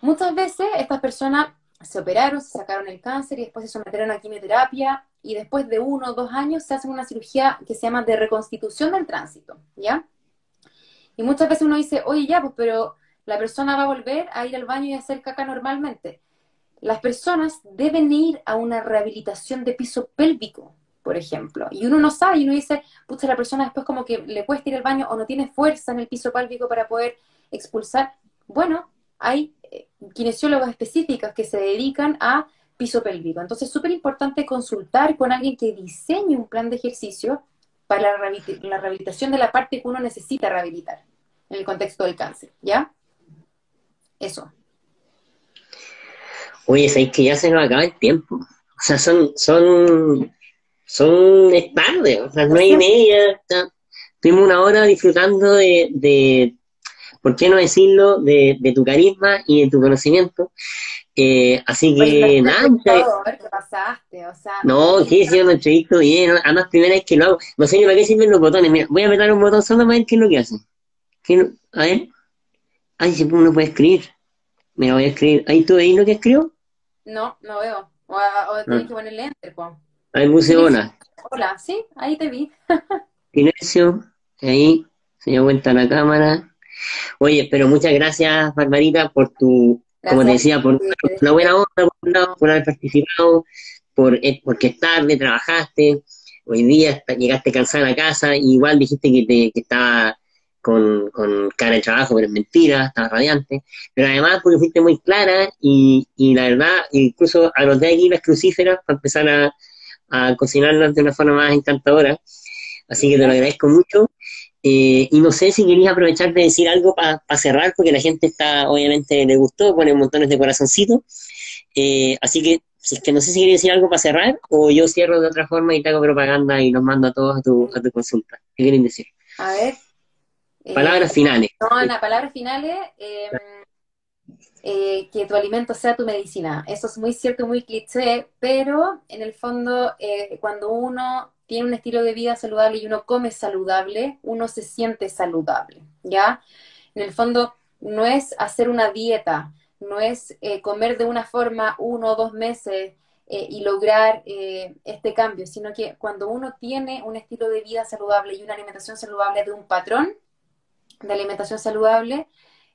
Speaker 2: Muchas veces estas personas se operaron, se sacaron el cáncer y después se sometieron a quimioterapia y después de uno o dos años se hace una cirugía que se llama de reconstitución del tránsito, ¿ya? Y muchas veces uno dice, oye, ya, pues, pero la persona va a volver a ir al baño y a hacer caca normalmente las personas deben ir a una rehabilitación de piso pélvico, por ejemplo. Y uno no sabe, y uno dice, pucha, la persona después como que le cuesta ir al baño o no tiene fuerza en el piso pélvico para poder expulsar. Bueno, hay eh, kinesiólogas específicas que se dedican a piso pélvico. Entonces es súper importante consultar con alguien que diseñe un plan de ejercicio para la rehabilitación de la parte que uno necesita rehabilitar en el contexto del cáncer, ¿ya? Eso.
Speaker 1: Oye, sabéis que ya se nos acaba el tiempo. O sea, son, son, son, es tarde, o sea, nueve y media. Tuvimos una hora disfrutando de, de, ¿por qué no decirlo?, de, de tu carisma y de tu conocimiento. Eh, así que nada. ¿qué pasaste? O sea, no, ¿qué si yo no visto bien? Además, primera vez que lo hago. No sé ni para qué sirven los botones. Mira, voy a apretar un botón solo para ver qué es lo que hace. A ver. Ay, si uno puede escribir. Me voy a escribir. ¿Ahí tú veis lo que escribo?
Speaker 2: No, no veo. O, o tienes ah. que ponerle enter, pues.
Speaker 1: Ahí puse hola.
Speaker 2: Hola, sí, ahí te vi. (laughs)
Speaker 1: Silencio, ahí, se dio cuenta la cámara. Oye, pero muchas gracias, Barbarita, por tu, como te decía, por una buena onda, por, por haber participado, por, eh, porque es tarde, trabajaste, hoy día llegaste cansada a casa, y igual dijiste que, te, que estaba con, con cara de trabajo, pero es mentira, estaba radiante, pero además porque fuiste muy clara y, y la verdad, incluso anoté aquí las crucíferas para empezar a, a cocinarlas de una forma más encantadora, así que te lo agradezco mucho. Eh, y no sé si querías aprovechar de decir algo para cerrar, porque la gente está, obviamente, le gustó, pone montones de corazoncitos. Eh, así que, si es que no sé si querías decir algo para cerrar, o yo cierro de otra forma y te hago propaganda y los mando a todos a tu, a tu consulta. ¿Qué quieren decir?
Speaker 2: A ver,
Speaker 1: Palabras eh, finales.
Speaker 2: No, en las palabras finales, em, eh, que tu alimento sea tu medicina. Eso es muy cierto, muy cliché, pero en el fondo, eh, cuando uno tiene un estilo de vida saludable y uno come saludable, uno se siente saludable, ¿ya? En el fondo, no es hacer una dieta, no es comer de una forma uno o dos meses y lograr este cambio, sino que cuando uno tiene un estilo de vida saludable y una alimentación saludable de un patrón, de alimentación saludable,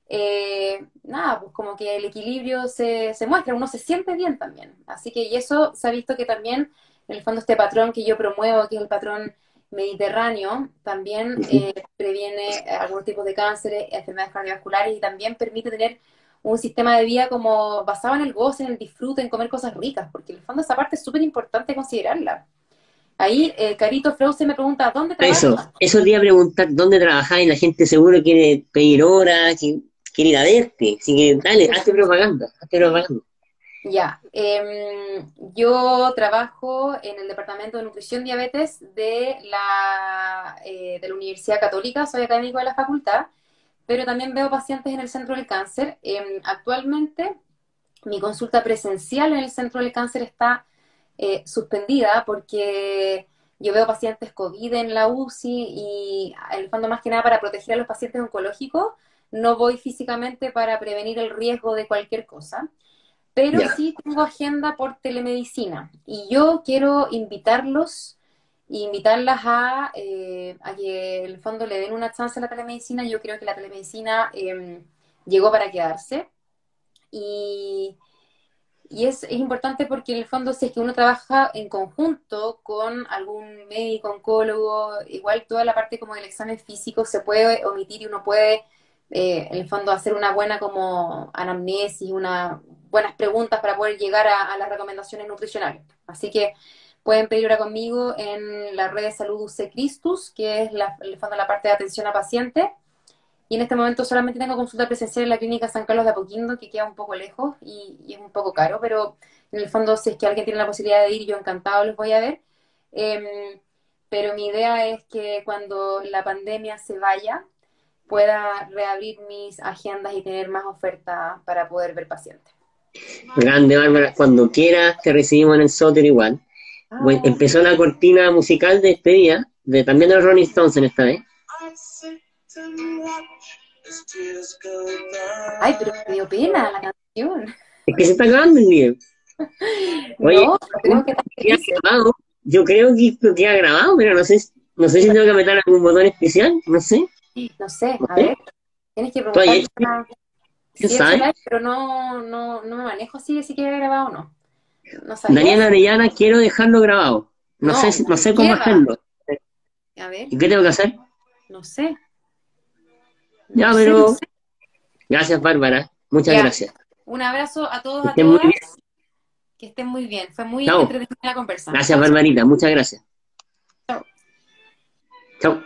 Speaker 2: eh, nada, pues como que el equilibrio se, se, muestra, uno se siente bien también. Así que y eso se ha visto que también, en el fondo, este patrón que yo promuevo, que es el patrón mediterráneo, también eh, previene algunos tipos de cánceres, enfermedades cardiovasculares y también permite tener un sistema de vida como basado en el goce, en el disfrute, en comer cosas ricas, porque en el fondo esa parte es súper importante considerarla. Ahí eh, Carito Freuse me pregunta, ¿dónde trabajas?
Speaker 1: Eso, eso te iba a preguntar, ¿dónde trabajas? Y la gente seguro quiere pedir horas, quiere ir a verte. Así que dale, hazte propaganda, hazte propaganda.
Speaker 2: Ya, em, yo trabajo en el Departamento de Nutrición Diabetes de la, eh, de la Universidad Católica, soy académico de la facultad, pero también veo pacientes en el Centro del Cáncer. Em, actualmente, mi consulta presencial en el Centro del Cáncer está eh, suspendida porque yo veo pacientes COVID en la UCI y en el fondo más que nada para proteger a los pacientes oncológicos, no voy físicamente para prevenir el riesgo de cualquier cosa, pero sí tengo agenda por telemedicina y yo quiero invitarlos, invitarlas a, eh, a que en el fondo le den una chance a la telemedicina. Yo creo que la telemedicina em, llegó para quedarse y y es, es, importante porque en el fondo si es que uno trabaja en conjunto con algún médico, oncólogo, igual toda la parte como del examen físico se puede omitir y uno puede eh, en el fondo hacer una buena como anamnesis, unas buenas preguntas para poder llegar a, las recomendaciones nutricionales. Así que pueden pedir hora conmigo en la red de salud UC Christus, que es la, el fondo la parte de atención a pacientes. Y en este momento solamente tengo consulta presencial en la clínica San Carlos de Apoquindo, que queda un poco lejos y, y, es un poco caro, pero en el fondo si es que alguien tiene la posibilidad de ir, yo encantado los voy a ver. Eh, pero mi idea es que cuando la pandemia se vaya, pueda reabrir mis agendas y tener más oferta para poder ver pacientes.
Speaker 1: Grande, Bárbara. Cuando quieras, te recibimos en el Soter igual. Ah. Bueno, empezó la cortina musical de este día, de, también de los Rolling Stones en esta vez.
Speaker 2: Ay, pero me dio pena la canción.
Speaker 1: Es que se está acabando el día. (laughs) Oye, no, creo que grabado. Yo creo que esto queda grabado, pero no sé, no sé si tengo que meter algún botón especial, no sé.
Speaker 2: No sé, a ver. Tienes que preguntar. Sí, sabes? pero no, no, no me manejo así, si queda grabado o no.
Speaker 1: no Daniela Arellana, quiero dejarlo grabado. No, sé, no sé cómo hacerlo.
Speaker 2: A ver.
Speaker 1: ¿Y qué tengo que hacer?
Speaker 2: No sé.
Speaker 1: Ya, pero. Gracias, Bárbara. Muchas gracias.
Speaker 2: Un abrazo a todos, a todas. Que estén muy bien. Fue muy entretenida la conversación.
Speaker 1: Gracias, Barbarita. Muchas gracias. Chao. Chao.